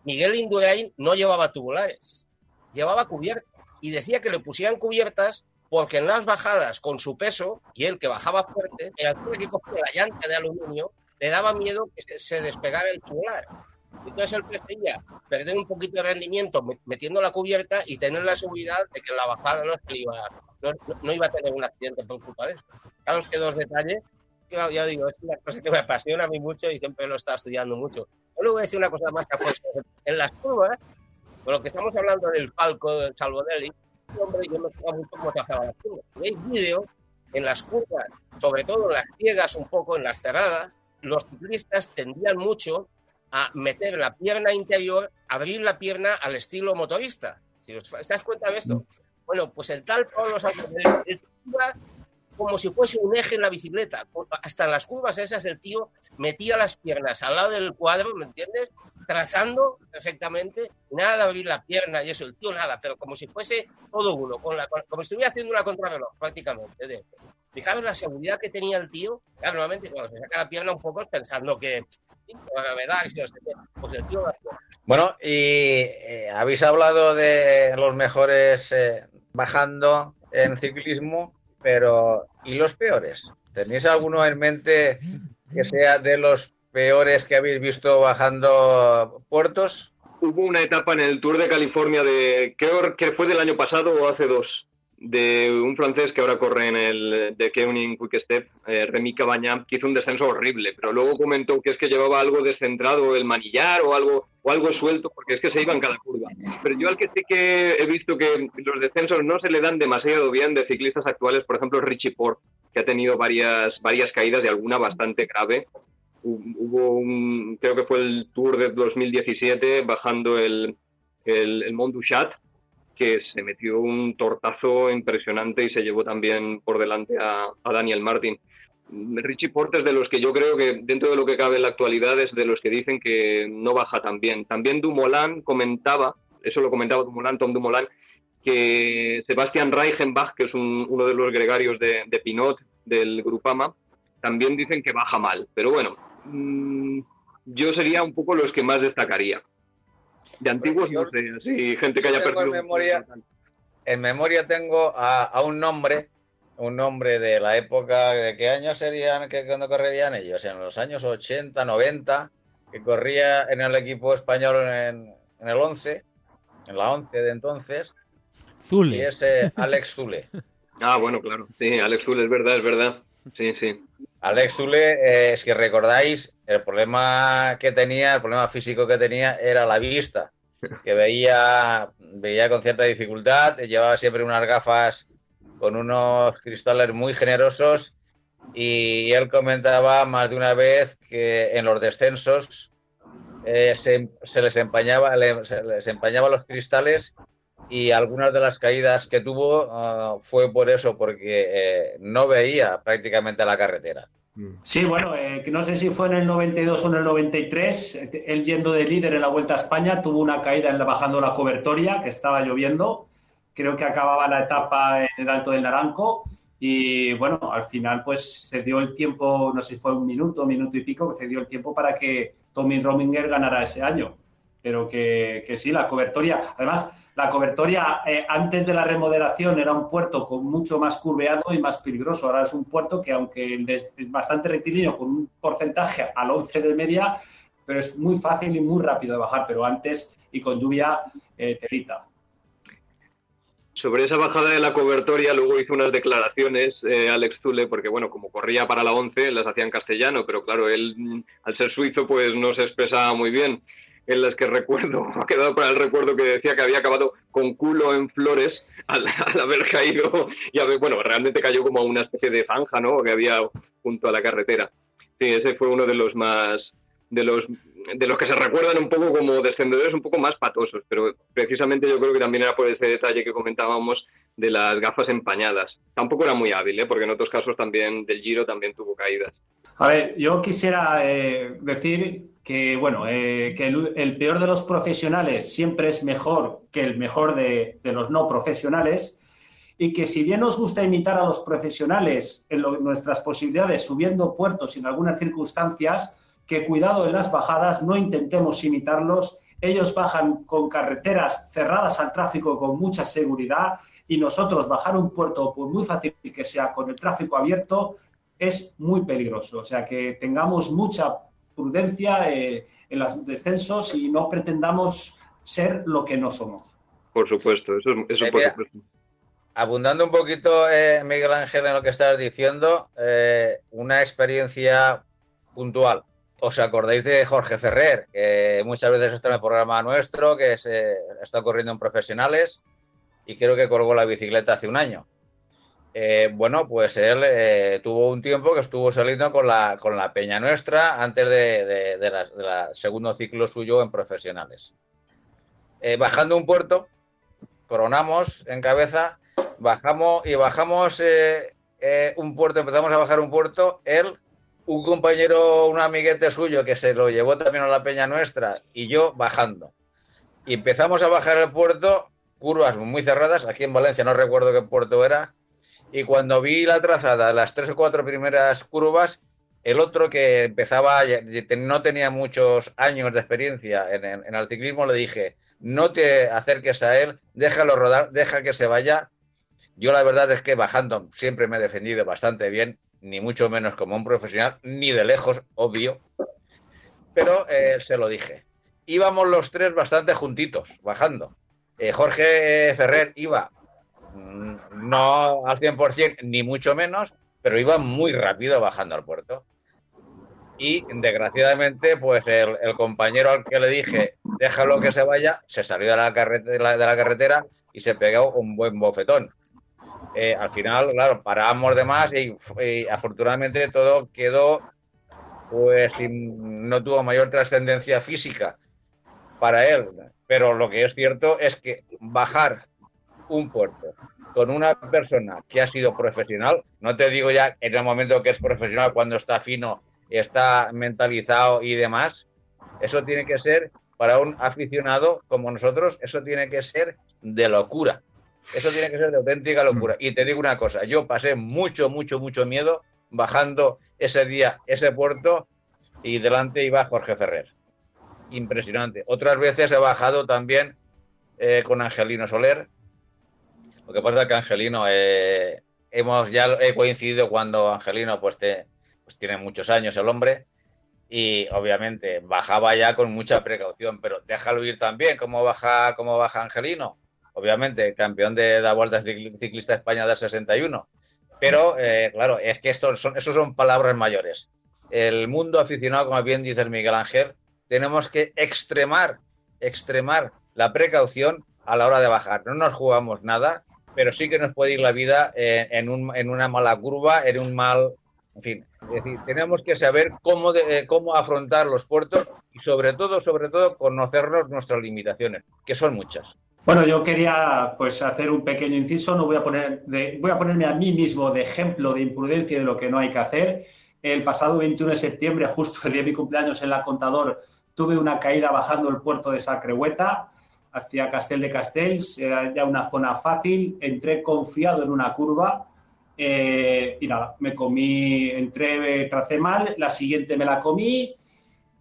Miguel Indurain no llevaba tubulares, llevaba cubiertas. Y decía que le pusieran cubiertas porque en las bajadas, con su peso, y él que bajaba fuerte, el altura que cogía la llanta de aluminio, le daba miedo que se despegara el tubular. Entonces él prefería perder un poquito de rendimiento metiendo la cubierta y tener la seguridad de que la bajada no, iba, no, no iba a tener un accidente por culpa de eso. Claro, es que dos detalles, claro, ya digo, es una cosa que me apasiona a mí mucho y siempre lo está estudiando mucho. Yo le voy a decir una cosa más que fue en las curvas, con lo que estamos hablando del palco del Salvodelli, hombre, yo me fijaba mucho cómo trazaba las curvas. Veis vídeo en las curvas, sobre todo en las ciegas, un poco en las cerradas, los ciclistas tendían mucho a meter la pierna interior, abrir la pierna al estilo motorista. Si os dais cuenta de esto. Bueno, pues el tal Pablo Sánchez como si fuese un eje en la bicicleta. Hasta en las curvas esas el tío metía las piernas al lado del cuadro, ¿me entiendes? Trazando perfectamente, nada de abrir la pierna y eso, el tío nada, pero como si fuese todo uno, con la, como si estuviera haciendo una contrarreloj prácticamente. De, fijaros la seguridad que tenía el tío, claro, normalmente cuando se saca la pierna un poco es pensando que bueno, y eh, habéis hablado de los mejores eh, bajando en ciclismo, pero ¿y los peores? ¿Tenéis alguno en mente que sea de los peores que habéis visto bajando puertos? Hubo una etapa en el Tour de California de, creo que fue del año pasado o hace dos, de un francés que ahora corre en el de Keuning Quick Step, eh, Remy Cabaña, que hizo un descenso horrible, pero luego comentó que es que llevaba algo descentrado el manillar o algo o algo suelto, porque es que se iba en cada curva. Pero yo al que sí que he visto que los descensos no se le dan demasiado bien de ciclistas actuales, por ejemplo Richie Port, que ha tenido varias, varias caídas y alguna bastante grave. Hubo un, creo que fue el Tour de 2017, bajando el, el, el Mont Duchat, que se metió un tortazo impresionante y se llevó también por delante a, Daniel Martin. Richie Porte es de los que yo creo que dentro de lo que cabe en la actualidad es de los que dicen que no baja tan bien. También Dumoulin comentaba, eso lo comentaba Dumoulin, Tom Dumoulin, que Sebastián Reichenbach, que es uno de los gregarios de, Pinot del Grupama, también dicen que baja mal. Pero bueno, mm, yo sería un poco los que más destacaría. De antiguos no sé, sí, gente que haya perdido. En memoria, en memoria tengo a, un nombre, un nombre de la época, ¿de qué años serían que cuando correrían ellos? En los años 80, 90, que corría en el equipo español en, el 11, en la 11 de entonces. Zule. Y ese Alex Zule. ah, bueno, claro. Sí, Alex Zule, es verdad, es verdad. Sí, sí. Alex Zule, eh, si recordáis, el problema que tenía, el problema físico que tenía era la vista, que veía, veía con cierta dificultad, llevaba siempre unas gafas con unos cristales muy generosos y él comentaba más de una vez que en los descensos eh, se, les empañaba, se les empañaba los cristales y algunas de las caídas que tuvo ah, fue por eso, porque eh, no veía prácticamente la carretera. Sí, bueno, eh, no sé si fue en el 92 o en el 93, él yendo de líder en la Vuelta a España tuvo una caída en la, bajando la cobertoria, que estaba lloviendo, creo que acababa la etapa en el Alto del Naranco y bueno, al final pues cedió el tiempo, no sé si fue un minuto, minuto y pico, que cedió el tiempo para que Tommy Rominger ganara ese año, pero que, que sí, la cobertoria, además la cobertoria eh, antes de la remodelación era un puerto con mucho más curveado y más peligroso. Ahora es un puerto que, aunque es bastante rectilíneo, con un porcentaje al 11 de media, pero es muy fácil y muy rápido de bajar. Pero antes y con lluvia, eh, telita. Sobre esa bajada de la cobertoria, luego hizo unas declaraciones eh, Alex Zule, porque bueno, como corría para la 11, las hacía en castellano, pero claro, él al ser suizo, pues no se expresaba muy bien en las que recuerdo, ha quedado para el recuerdo que decía que había acabado con culo en flores al, haber caído y haber, bueno, realmente cayó como a una especie de zanja, ¿no? Que había junto a la carretera. Sí, ese fue uno de los más, de los de los que se recuerdan un poco como descendedores un poco más patosos, pero precisamente yo creo que también era por ese detalle que comentábamos de las gafas empañadas. Tampoco era muy hábil, ¿eh? porque en otros casos también del Giro también tuvo caídas. A ver, yo quisiera eh, decir que, bueno, eh, que el, peor de los profesionales siempre es mejor que el mejor de, los no profesionales y que si bien nos gusta imitar a los profesionales en nuestras posibilidades subiendo puertos en algunas circunstancias, que cuidado en las bajadas, no intentemos imitarlos. Ellos bajan con carreteras cerradas al tráfico con mucha seguridad y nosotros bajar un puerto, por muy fácil que sea, con el tráfico abierto, es muy peligroso. O sea, que tengamos mucha prudencia eh, en los descensos y no pretendamos ser lo que no somos. Por supuesto, eso, eso por supuesto. Abundando un poquito, eh, Miguel Ángel, en lo que estás diciendo, eh, una experiencia puntual. ¿Os acordáis de Jorge Ferrer? Que muchas veces está en el programa nuestro, que se, está corriendo en profesionales y creo que colgó la bicicleta hace un año. Eh, bueno, pues él eh, tuvo un tiempo que estuvo saliendo con la, con la Peña Nuestra antes de, de, segundo ciclo suyo en profesionales. Eh, bajando un puerto, coronamos en cabeza, bajamos y bajamos un puerto, empezamos a bajar un puerto, él, un compañero, un amiguete suyo que se lo llevó también a la Peña Nuestra y yo bajando. Y empezamos a bajar el puerto, curvas muy cerradas, aquí en Valencia no recuerdo qué puerto era, y cuando vi la trazada, las tres o cuatro primeras curvas, el otro que empezaba, no tenía muchos años de experiencia en, el ciclismo, le dije, no te acerques a él, déjalo rodar, deja que se vaya. Yo la verdad es que bajando siempre me he defendido bastante bien, ni mucho menos como un profesional, ni de lejos, obvio, pero eh, se lo dije. Íbamos los tres bastante juntitos, bajando. Eh, Jorge Ferrer iba no al 100% ni mucho menos, pero iba muy rápido bajando al puerto. Y desgraciadamente, pues el, compañero al que le dije, déjalo que se vaya, se salió de la, carretera, y se pegó un buen bofetón. Eh, al final, claro, paramos de más y, afortunadamente todo quedó, pues no tuvo mayor trascendencia física para él. Pero lo que es cierto es que bajar un puerto con una persona que ha sido profesional, no te digo ya en el momento que es profesional, cuando está fino, está mentalizado y demás, eso tiene que ser para un aficionado como nosotros, eso tiene que ser de locura. Eso tiene que ser de auténtica locura. Mm. Y te digo una cosa, yo pasé mucho, mucho, mucho miedo bajando ese día ese puerto y delante iba Jorge Ferrer. Impresionante. Otras veces he bajado también eh, con Angelino Soler, lo que pasa es que Angelino, eh, hemos ya he coincidido cuando Angelino pues, pues tiene muchos años el hombre y obviamente bajaba ya con mucha precaución, pero déjalo ir también, ¿cómo baja, cómo baja Angelino? Obviamente, campeón de la Vuelta Ciclista España del 61. Pero, eh, claro, es que estos son, esos son palabras mayores. El mundo aficionado, como bien dice el Miguel Ángel, tenemos que extremar, extremar la precaución a la hora de bajar. No nos jugamos nada, pero sí que nos puede ir la vida eh, en, un, en una mala curva, en un mal... En fin, es decir, tenemos que saber cómo, eh, cómo afrontar los puertos y sobre todo, sobre todo, conocernos nuestras limitaciones, que son muchas. Bueno, yo quería pues hacer un pequeño inciso, no voy a poner de, voy a ponerme a mí mismo de ejemplo de imprudencia de lo que no hay que hacer. El pasado 21 de septiembre, justo el día de mi cumpleaños en la Contador, tuve una caída bajando el puerto de Sacrehueta hacia Castel de Castells, era ya una zona fácil, entré confiado en una curva eh, y nada, me comí, entré, tracé mal, la siguiente me la comí,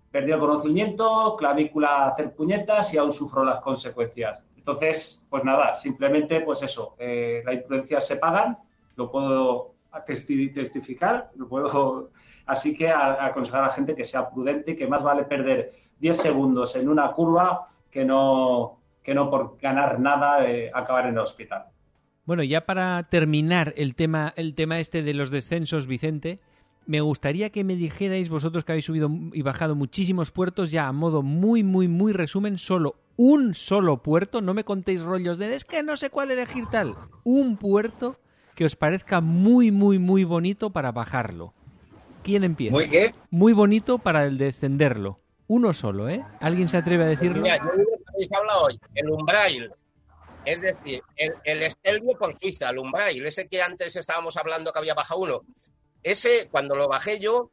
perdí el conocimiento, clavícula hacer puñetas y aún sufro las consecuencias. Entonces, pues nada, simplemente pues eso, eh, las imprudencias se pagan, lo puedo testificar, lo puedo... Así que aconsejar a la gente que sea prudente y que más vale perder 10 segundos en una curva que no, que no por ganar nada eh, acabar en el hospital. Bueno, ya para terminar el tema, el tema este de los descensos, Vicente, me gustaría que me dijerais vosotros que habéis subido y bajado muchísimos puertos ya a modo muy, muy, muy resumen, solo un solo puerto, no me contéis rollos de es que no sé cuál elegir tal, un puerto que os parezca muy, muy, muy bonito para bajarlo. ¿Quién empieza? ¿Muy qué? Muy bonito para el descenderlo. Uno solo, ¿eh? ¿Alguien se atreve a decirlo? Mira, yo habéis hablado hoy, el Umbrail. Es decir, el, el Estelvio por Suiza, el Umbrail, ese que antes estábamos hablando que había bajado uno. Ese, cuando lo bajé yo,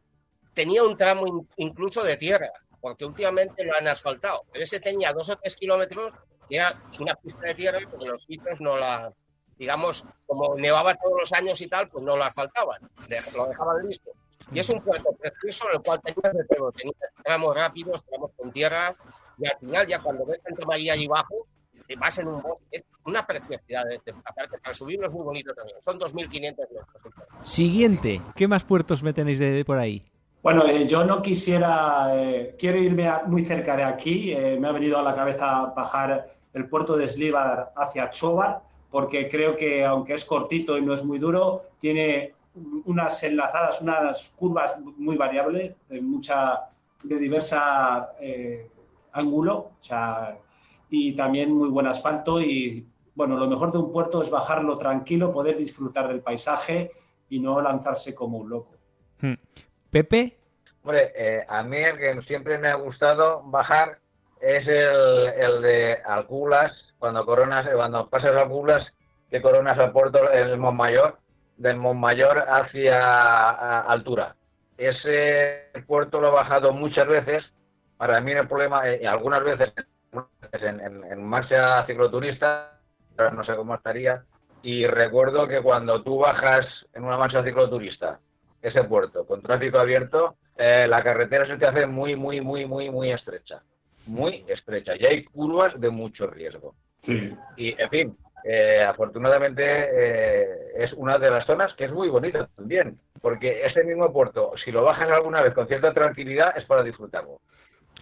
tenía un tramo in- incluso de tierra, porque últimamente lo han asfaltado. Pero ese tenía dos o tres kilómetros, que era una pista de tierra, porque los suizos no la, digamos, como nevaba todos los años y tal, pues no lo asfaltaban, lo dejaban listo. Y es un puerto precioso en el cual tenías de todo, tramos rápidos, tramos con tierra, y al final ya cuando ves Santa María allí abajo, te vas en un bosque, es una preciosidad. aparte, para subirlo es muy bonito también, son 2.500 metros. Siguiente, ¿qué más puertos me tenéis de, de por ahí? Bueno, eh, yo no quisiera, eh, quiero irme a- muy cerca de aquí. eh, me ha venido a la cabeza bajar el puerto de Slivar hacia Chobar, porque creo que aunque es cortito y no es muy duro, tiene unas enlazadas, unas curvas muy variables, de mucha, de diversa eh, ángulo, o sea, y también muy buen asfalto y bueno, lo mejor de un puerto es bajarlo tranquilo, poder disfrutar del paisaje y no lanzarse como un loco. Hmm. Pepe, Hombre, eh, a mí el que siempre me ha gustado bajar es el, el de Alculas, cuando coronas, cuando pasas Alculas, que coronas al puerto el Montmayor, del Montmayor hacia a- altura. Ese puerto lo he bajado muchas veces. Para mí el problema, eh, algunas veces en, en, en marcha cicloturista, ahora no sé cómo estaría, y recuerdo que cuando tú bajas en una marcha cicloturista, ese puerto con tráfico abierto, eh, la carretera se te hace muy, muy, muy, muy, muy estrecha. Muy estrecha. Y hay curvas de mucho riesgo. Sí. Y, en fin, eh, afortunadamente eh, es una de las zonas que es muy bonita también. Porque ese mismo puerto, si lo bajas alguna vez con cierta tranquilidad, es para disfrutarlo.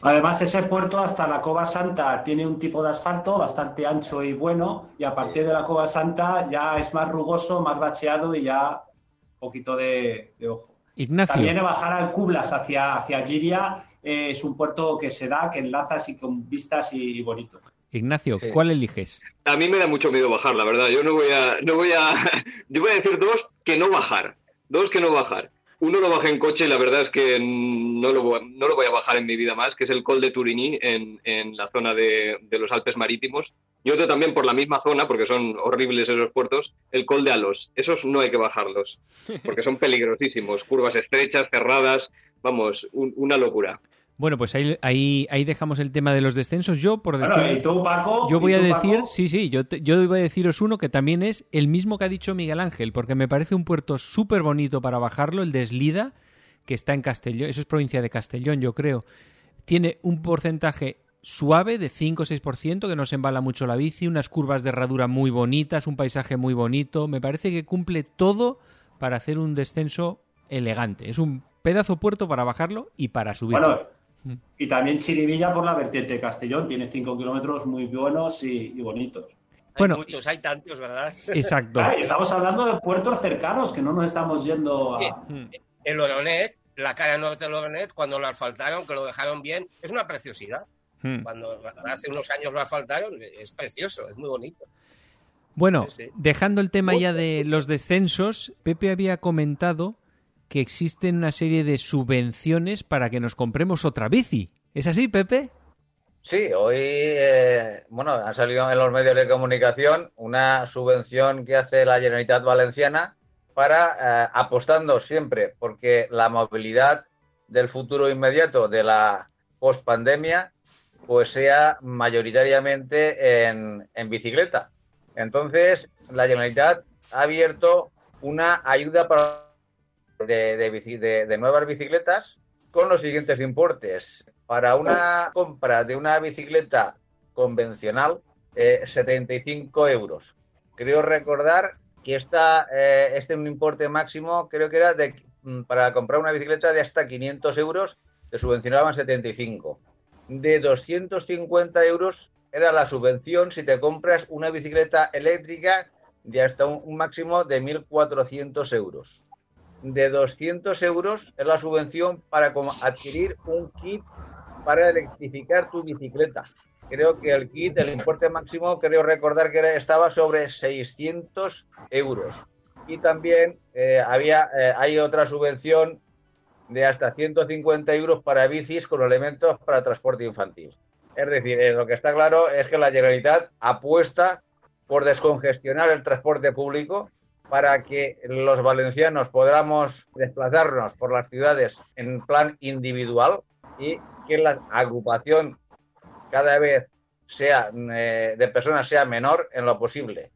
Además, ese puerto hasta la Cova Santa tiene un tipo de asfalto bastante ancho y bueno, y a partir de la Cova Santa ya es más rugoso, más bacheado y ya un poquito de, de ojo. Ignacio. También bajar al Kublas hacia, hacia Giria eh, es un puerto que se da, que enlazas y con vistas y, y bonito. Ignacio, Sí. ¿cuál eliges? A mí me da mucho miedo bajar, la verdad. Yo no voy a, no voy a, yo voy a decir dos que no bajar, dos que no bajar. Uno lo bajé en coche y la verdad es que no lo, voy- no lo voy a bajar en mi vida más, que es el Col de Turigny en, en la zona de, de los Alpes Marítimos. Y otro también por la misma zona, porque son horribles esos puertos, el Col de Alos. Esos no hay que bajarlos, porque son peligrosísimos. Curvas estrechas, cerradas, vamos, un- una locura. Bueno, pues ahí, ahí, ahí dejamos el tema de los descensos. Yo, por decir, Bueno, y tú, Paco. yo ¿Y voy a decir, Paco? sí, sí, yo, te- yo voy a deciros uno que también es el mismo que ha dicho Miguel Ángel, porque me parece un puerto súper bonito para bajarlo, el de Eslida, que está en Castellón, eso es provincia de Castellón, yo creo. Tiene un porcentaje suave de 5 o 6%, que no se embala mucho la bici, unas curvas de herradura muy bonitas, un paisaje muy bonito. Me parece que cumple todo para hacer un descenso elegante. Es un pedazo puerto para bajarlo y para subirlo. Bueno, y también Chirivilla por la vertiente de Castellón. Tiene 5 kilómetros muy buenos y, y bonitos. Bueno, hay muchos, hay tantos, ¿verdad? Exacto. Estamos hablando de puertos cercanos, que no nos estamos yendo a... El Oronet, la cara norte del Oronet, cuando lo asfaltaron, que lo dejaron bien, es una preciosidad. Hmm. Cuando hace unos años lo asfaltaron, es precioso, es muy bonito. Bueno, Sí, sí. dejando el tema ya de los descensos, Pepe había comentado que existen una serie de subvenciones para que nos compremos otra bici. ¿Es así, Pepe? Sí, hoy, eh, bueno, han salido en los medios de comunicación una subvención que hace la Generalitat Valenciana para, eh, apostando siempre porque la movilidad del futuro inmediato de la pospandemia pues sea mayoritariamente en, en bicicleta. Entonces, la Generalitat ha abierto una ayuda para de, de de nuevas bicicletas con los siguientes importes. Para una compra de una bicicleta convencional, eh, 75 euros. Creo recordar que esta, eh, este un importe máximo, creo que era de, mm, para comprar una bicicleta de hasta 500 euros, te subvencionaban 75. De 250 euros era la subvención si te compras una bicicleta eléctrica de hasta un, un máximo de 1.400 euros. De 200 euros es la subvención para adquirir un kit para electrificar tu bicicleta. Creo que el kit, el importe máximo, creo recordar que estaba sobre 600 euros. Y también eh, había, eh, hay otra subvención de hasta 150 euros para bicis con elementos para transporte infantil. Es decir, eh, lo que está claro es que la Generalitat apuesta por descongestionar el transporte público para que los valencianos podamos desplazarnos por las ciudades en plan individual y que la agrupación cada vez sea eh, de personas sea menor en lo posible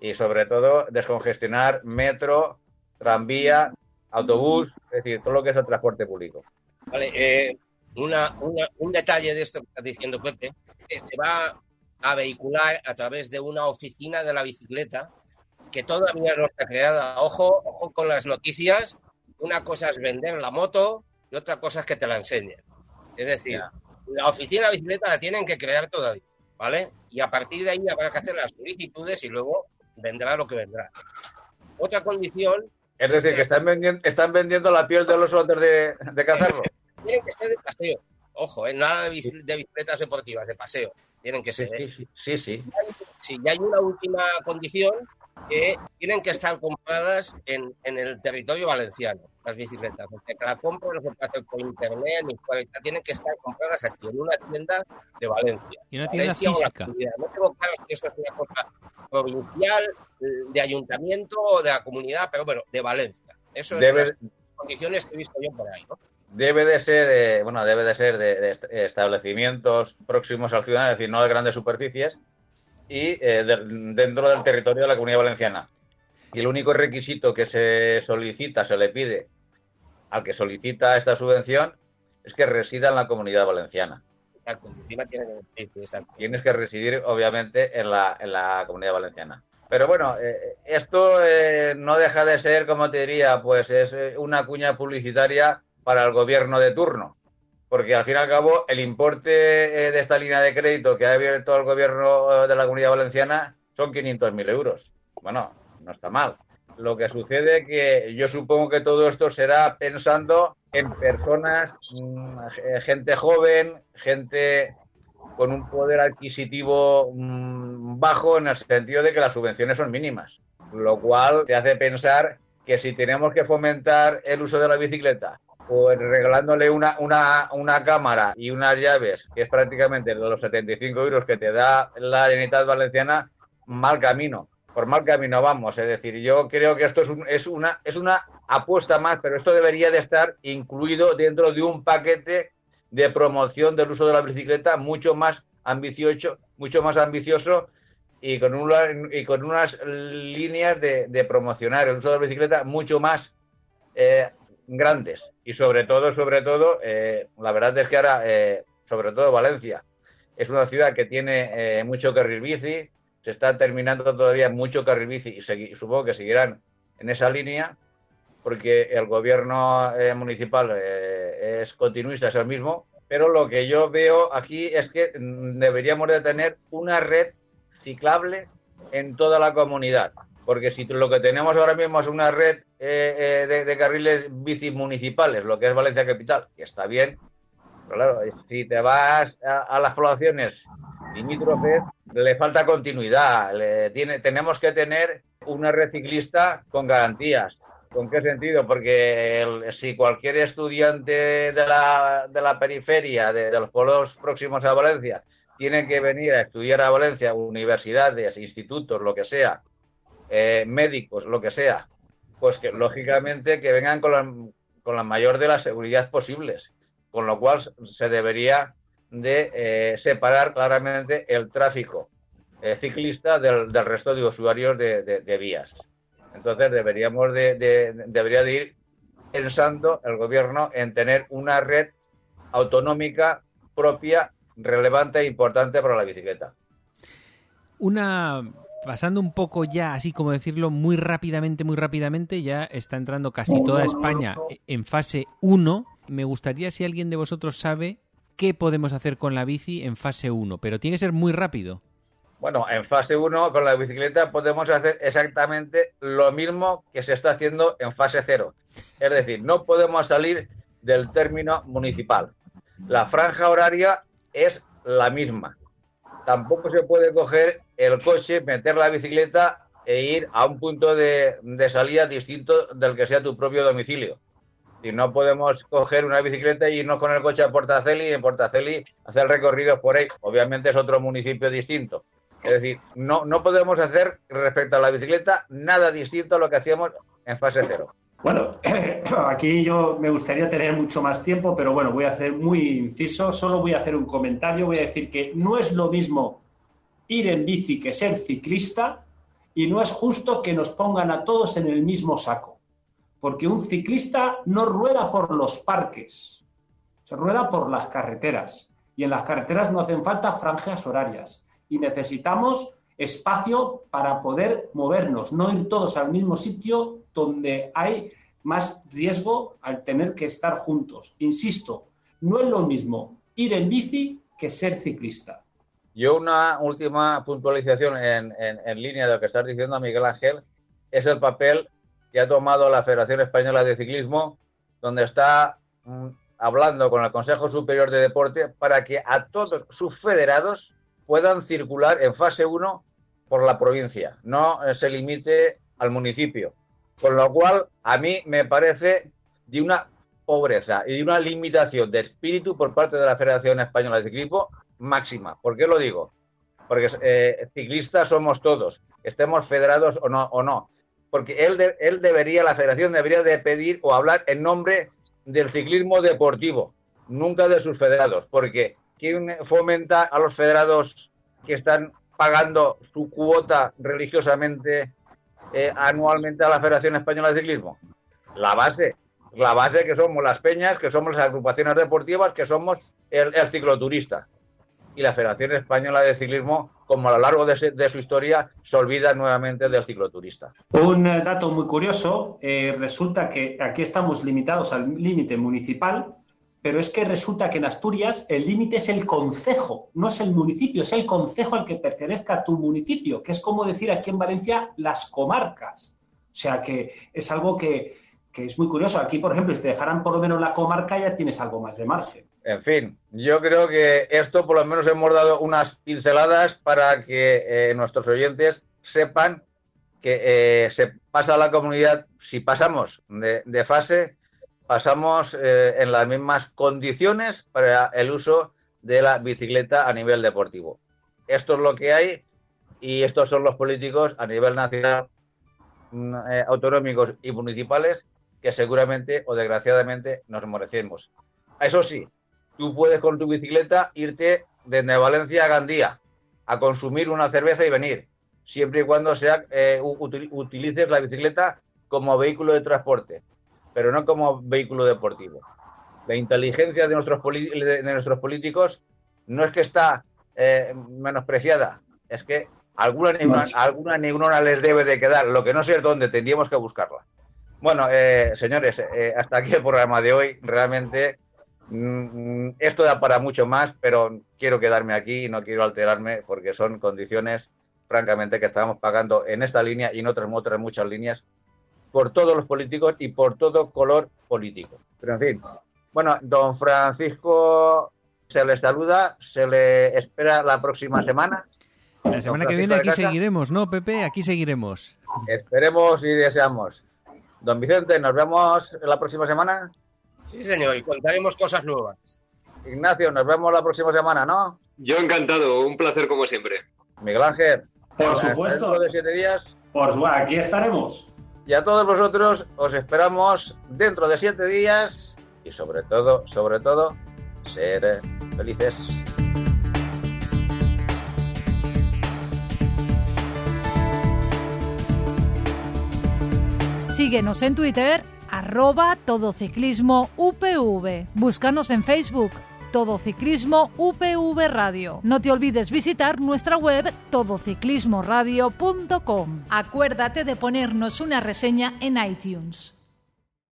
y sobre todo descongestionar metro, tranvía, autobús, es decir, todo lo que es el transporte público. Vale, eh, una, un detalle de esto que estás diciendo, Pepe, que se va a vehicular a través de una oficina de la bicicleta que todavía no está creada. Ojo, ojo con las noticias. Una cosa es vender la moto y otra cosa es que te la enseñen. Es decir, la oficina de bicicleta la tienen que crear todavía, ¿vale? Y a partir de ahí habrá que hacer las solicitudes y luego vendrá lo que vendrá. Otra condición es decir, que están vendiendo, están vendiendo la piel de los antes de, de cazarlo. Tienen que ser de paseo. Ojo, ¿eh? nada de, bicicletas deportivas, de paseo. Tienen que ser. Sí, ¿eh? sí, sí. Sí, y hay una última condición que tienen que estar compradas en, en el territorio valenciano, las bicicletas. Porque la compra no se puede hacer por internet ni por tienen que estar compradas aquí, en una tienda de Valencia. Y una tienda física. No tengo claro que esto es una cosa provincial, de ayuntamiento o de la comunidad, pero bueno, de Valencia. Eso es las condiciones que he visto yo por ahí, ¿no? Debe de ser, eh, bueno, debe de ser de, establecimientos próximos al ciudadano, es decir, no de grandes superficies, y eh, dentro del territorio de la Comunidad Valenciana. Y el único requisito que se solicita, se le pide al que solicita esta subvención, es que resida en la Comunidad Valenciana. Tienes que residir, obviamente, en la, en la comunidad valenciana. Pero bueno, eh, esto eh, no deja de ser, como te diría, pues es eh, una cuña publicitaria para el gobierno de turno. Porque al fin y al cabo, el importe de esta línea de crédito que ha abierto el gobierno de la comunidad valenciana son 500.000 euros. Bueno, no está mal. Lo que sucede es que yo supongo que todo esto será pensando en personas, mm, gente joven, gente con un poder adquisitivo mm, bajo en el sentido de que las subvenciones son mínimas, lo cual te hace pensar que si tenemos que fomentar el uso de la bicicleta, pues regalándole una, una, una cámara y unas llaves, que es prácticamente de los 75 euros que te da la Unidad Valenciana, mal camino por mal camino vamos. Es decir, yo creo que esto es, es, una, es una apuesta más, pero esto debería de estar incluido dentro de un paquete de promoción del uso de la bicicleta mucho más ambicioso, mucho más ambicioso y con, y con unas líneas de, promocionar el uso de la bicicleta mucho más eh, grandes. Y sobre todo, sobre todo, eh, la verdad es que ahora, eh, sobre todo Valencia, es una ciudad que tiene mucho carril bici, se está terminando todavía mucho carril bici y supongo que seguirán en esa línea porque el gobierno eh, municipal eh, es continuista, es el mismo, pero lo que yo veo aquí es que mm, deberíamos de tener una red ciclable en toda la comunidad, porque si lo que tenemos ahora mismo es una red eh, de, carriles bici municipales, lo que es Valencia Capital, que está bien, pero claro, si te vas a las poblaciones limítrofes, le falta continuidad. Tenemos que tener una reciclista con garantías. ¿Con qué sentido? Porque si cualquier estudiante de la periferia, de, los pueblos próximos a Valencia, tiene que venir a estudiar a Valencia, universidades, institutos, lo que sea, eh, médicos, lo que sea, pues que lógicamente que vengan con la, con la mayor de las seguridad posibles. Con lo cual se debería de eh, separar claramente el tráfico eh, ciclista del, resto de usuarios de, vías. Entonces deberíamos de, debería de ir pensando el gobierno en tener una red autonómica propia, relevante e importante para la bicicleta. Una pasando un poco ya, así como decirlo, muy rápidamente, muy rápidamente, ya está entrando casi toda España en fase 1. Me gustaría si alguien de vosotros sabe qué podemos hacer con la bici en fase 1, pero tiene que ser muy rápido. Bueno, en fase 1 con la bicicleta podemos hacer exactamente lo mismo que se está haciendo en fase 0. Es decir, no podemos salir del término municipal. La franja horaria es la misma. Tampoco se puede coger el coche, meter la bicicleta e ir a un punto de, de salida distinto del que sea tu propio domicilio. Y no podemos coger una bicicleta y irnos con el coche a Portaceli y en Portaceli hacer recorridos por ahí. Obviamente es otro municipio distinto. Es decir, no, no podemos hacer respecto a la bicicleta nada distinto a lo que hacíamos en fase cero. Bueno, aquí yo me gustaría tener mucho más tiempo, pero bueno, voy a hacer muy inciso, solo voy a hacer un comentario, voy a decir que no es lo mismo ir en bici que ser ciclista y no es justo que nos pongan a todos en el mismo saco, porque un ciclista no rueda por los parques, se rueda por las carreteras. Y en las carreteras no hacen falta franjas horarias y necesitamos espacio para poder movernos, no ir todos al mismo sitio donde hay más riesgo al tener que estar juntos. Insisto, no es lo mismo ir en bici que ser ciclista. Yo una última puntualización en, línea de lo que estás diciendo, Miguel Ángel, es el papel que ha tomado la Federación Española de Ciclismo, donde está mm, hablando con el Consejo Superior de Deporte para que a todos sus federados puedan circular en fase 1 por la provincia, no eh, se limite al municipio. Con lo cual, a mí me parece de una pobreza y de una limitación de espíritu por parte de la Federación Española de Ciclismo máxima. ¿Por qué lo digo? Porque eh, ciclistas somos todos, estemos federados o no. O no. Porque él, él debería, la federación debería de pedir o hablar en nombre del ciclismo deportivo, nunca de sus federados, porque ¿quién fomenta a los federados que están pagando su cuota religiosamente eh, anualmente a la Federación Española de Ciclismo? La base, la base que somos las peñas, que somos las agrupaciones deportivas, que somos el, cicloturista. Y la Federación Española de Ciclismo, como a lo largo de, su historia, se olvida nuevamente del cicloturista. Un eh, dato muy curioso, eh, resulta que aquí estamos limitados al límite municipal, pero es que resulta que en Asturias el límite es el concejo, no es el municipio, es el concejo al que pertenezca tu municipio, que es como decir aquí en Valencia las comarcas. O sea que es algo que, es muy curioso. Aquí, por ejemplo, si te dejaran por lo menos la comarca, ya tienes algo más de margen. En fin, yo creo que esto por lo menos hemos dado unas pinceladas para que eh, nuestros oyentes sepan que eh, se pasa a la comunidad, si pasamos de fase, pasamos eh, en las mismas condiciones para el uso de la bicicleta a nivel deportivo. Esto es lo que hay y estos son los políticos a nivel nacional, mm, eh, autonómicos y municipales que seguramente o desgraciadamente nos merecemos. Eso sí, tú puedes con tu bicicleta irte desde Valencia a Gandía a consumir una cerveza y venir, siempre y cuando sea, eh, utilices la bicicleta como vehículo de transporte pero no como vehículo deportivo. La inteligencia de nuestros, de nuestros políticos no es que está eh, menospreciada, es que alguna neurona, alguna neurona les debe de quedar, lo que no sé es dónde, tendríamos que buscarla. Bueno, eh, señores, eh, hasta aquí el programa de hoy. Realmente mm, esto da para mucho más, pero quiero quedarme aquí y no quiero alterarme porque son condiciones, francamente, que estamos pagando en esta línea y en otras, otras muchas líneas por todos los políticos y por todo color político. Pero en fin, bueno, don Francisco se le saluda, se le espera la próxima semana. La semana que viene aquí seguiremos, ¿no, Pepe? Aquí seguiremos. Esperemos y deseamos. Don Vicente, nos vemos la próxima semana. Sí, señor, y contaremos cosas nuevas. Ignacio, nos vemos la próxima semana, ¿no? Yo encantado, un placer como siempre. Miguel Ángel. Por supuesto. de siete días. Pues bueno, aquí estaremos. Y a todos vosotros os esperamos dentro de siete días y sobre todo, sobre todo, ser felices. Síguenos en Twitter, arroba todociclismo UPV. Búscanos en Facebook, Todo Ciclismo UPV Radio. No te olvides visitar nuestra web todociclismoradio.com. Acuérdate de ponernos una reseña en iTunes.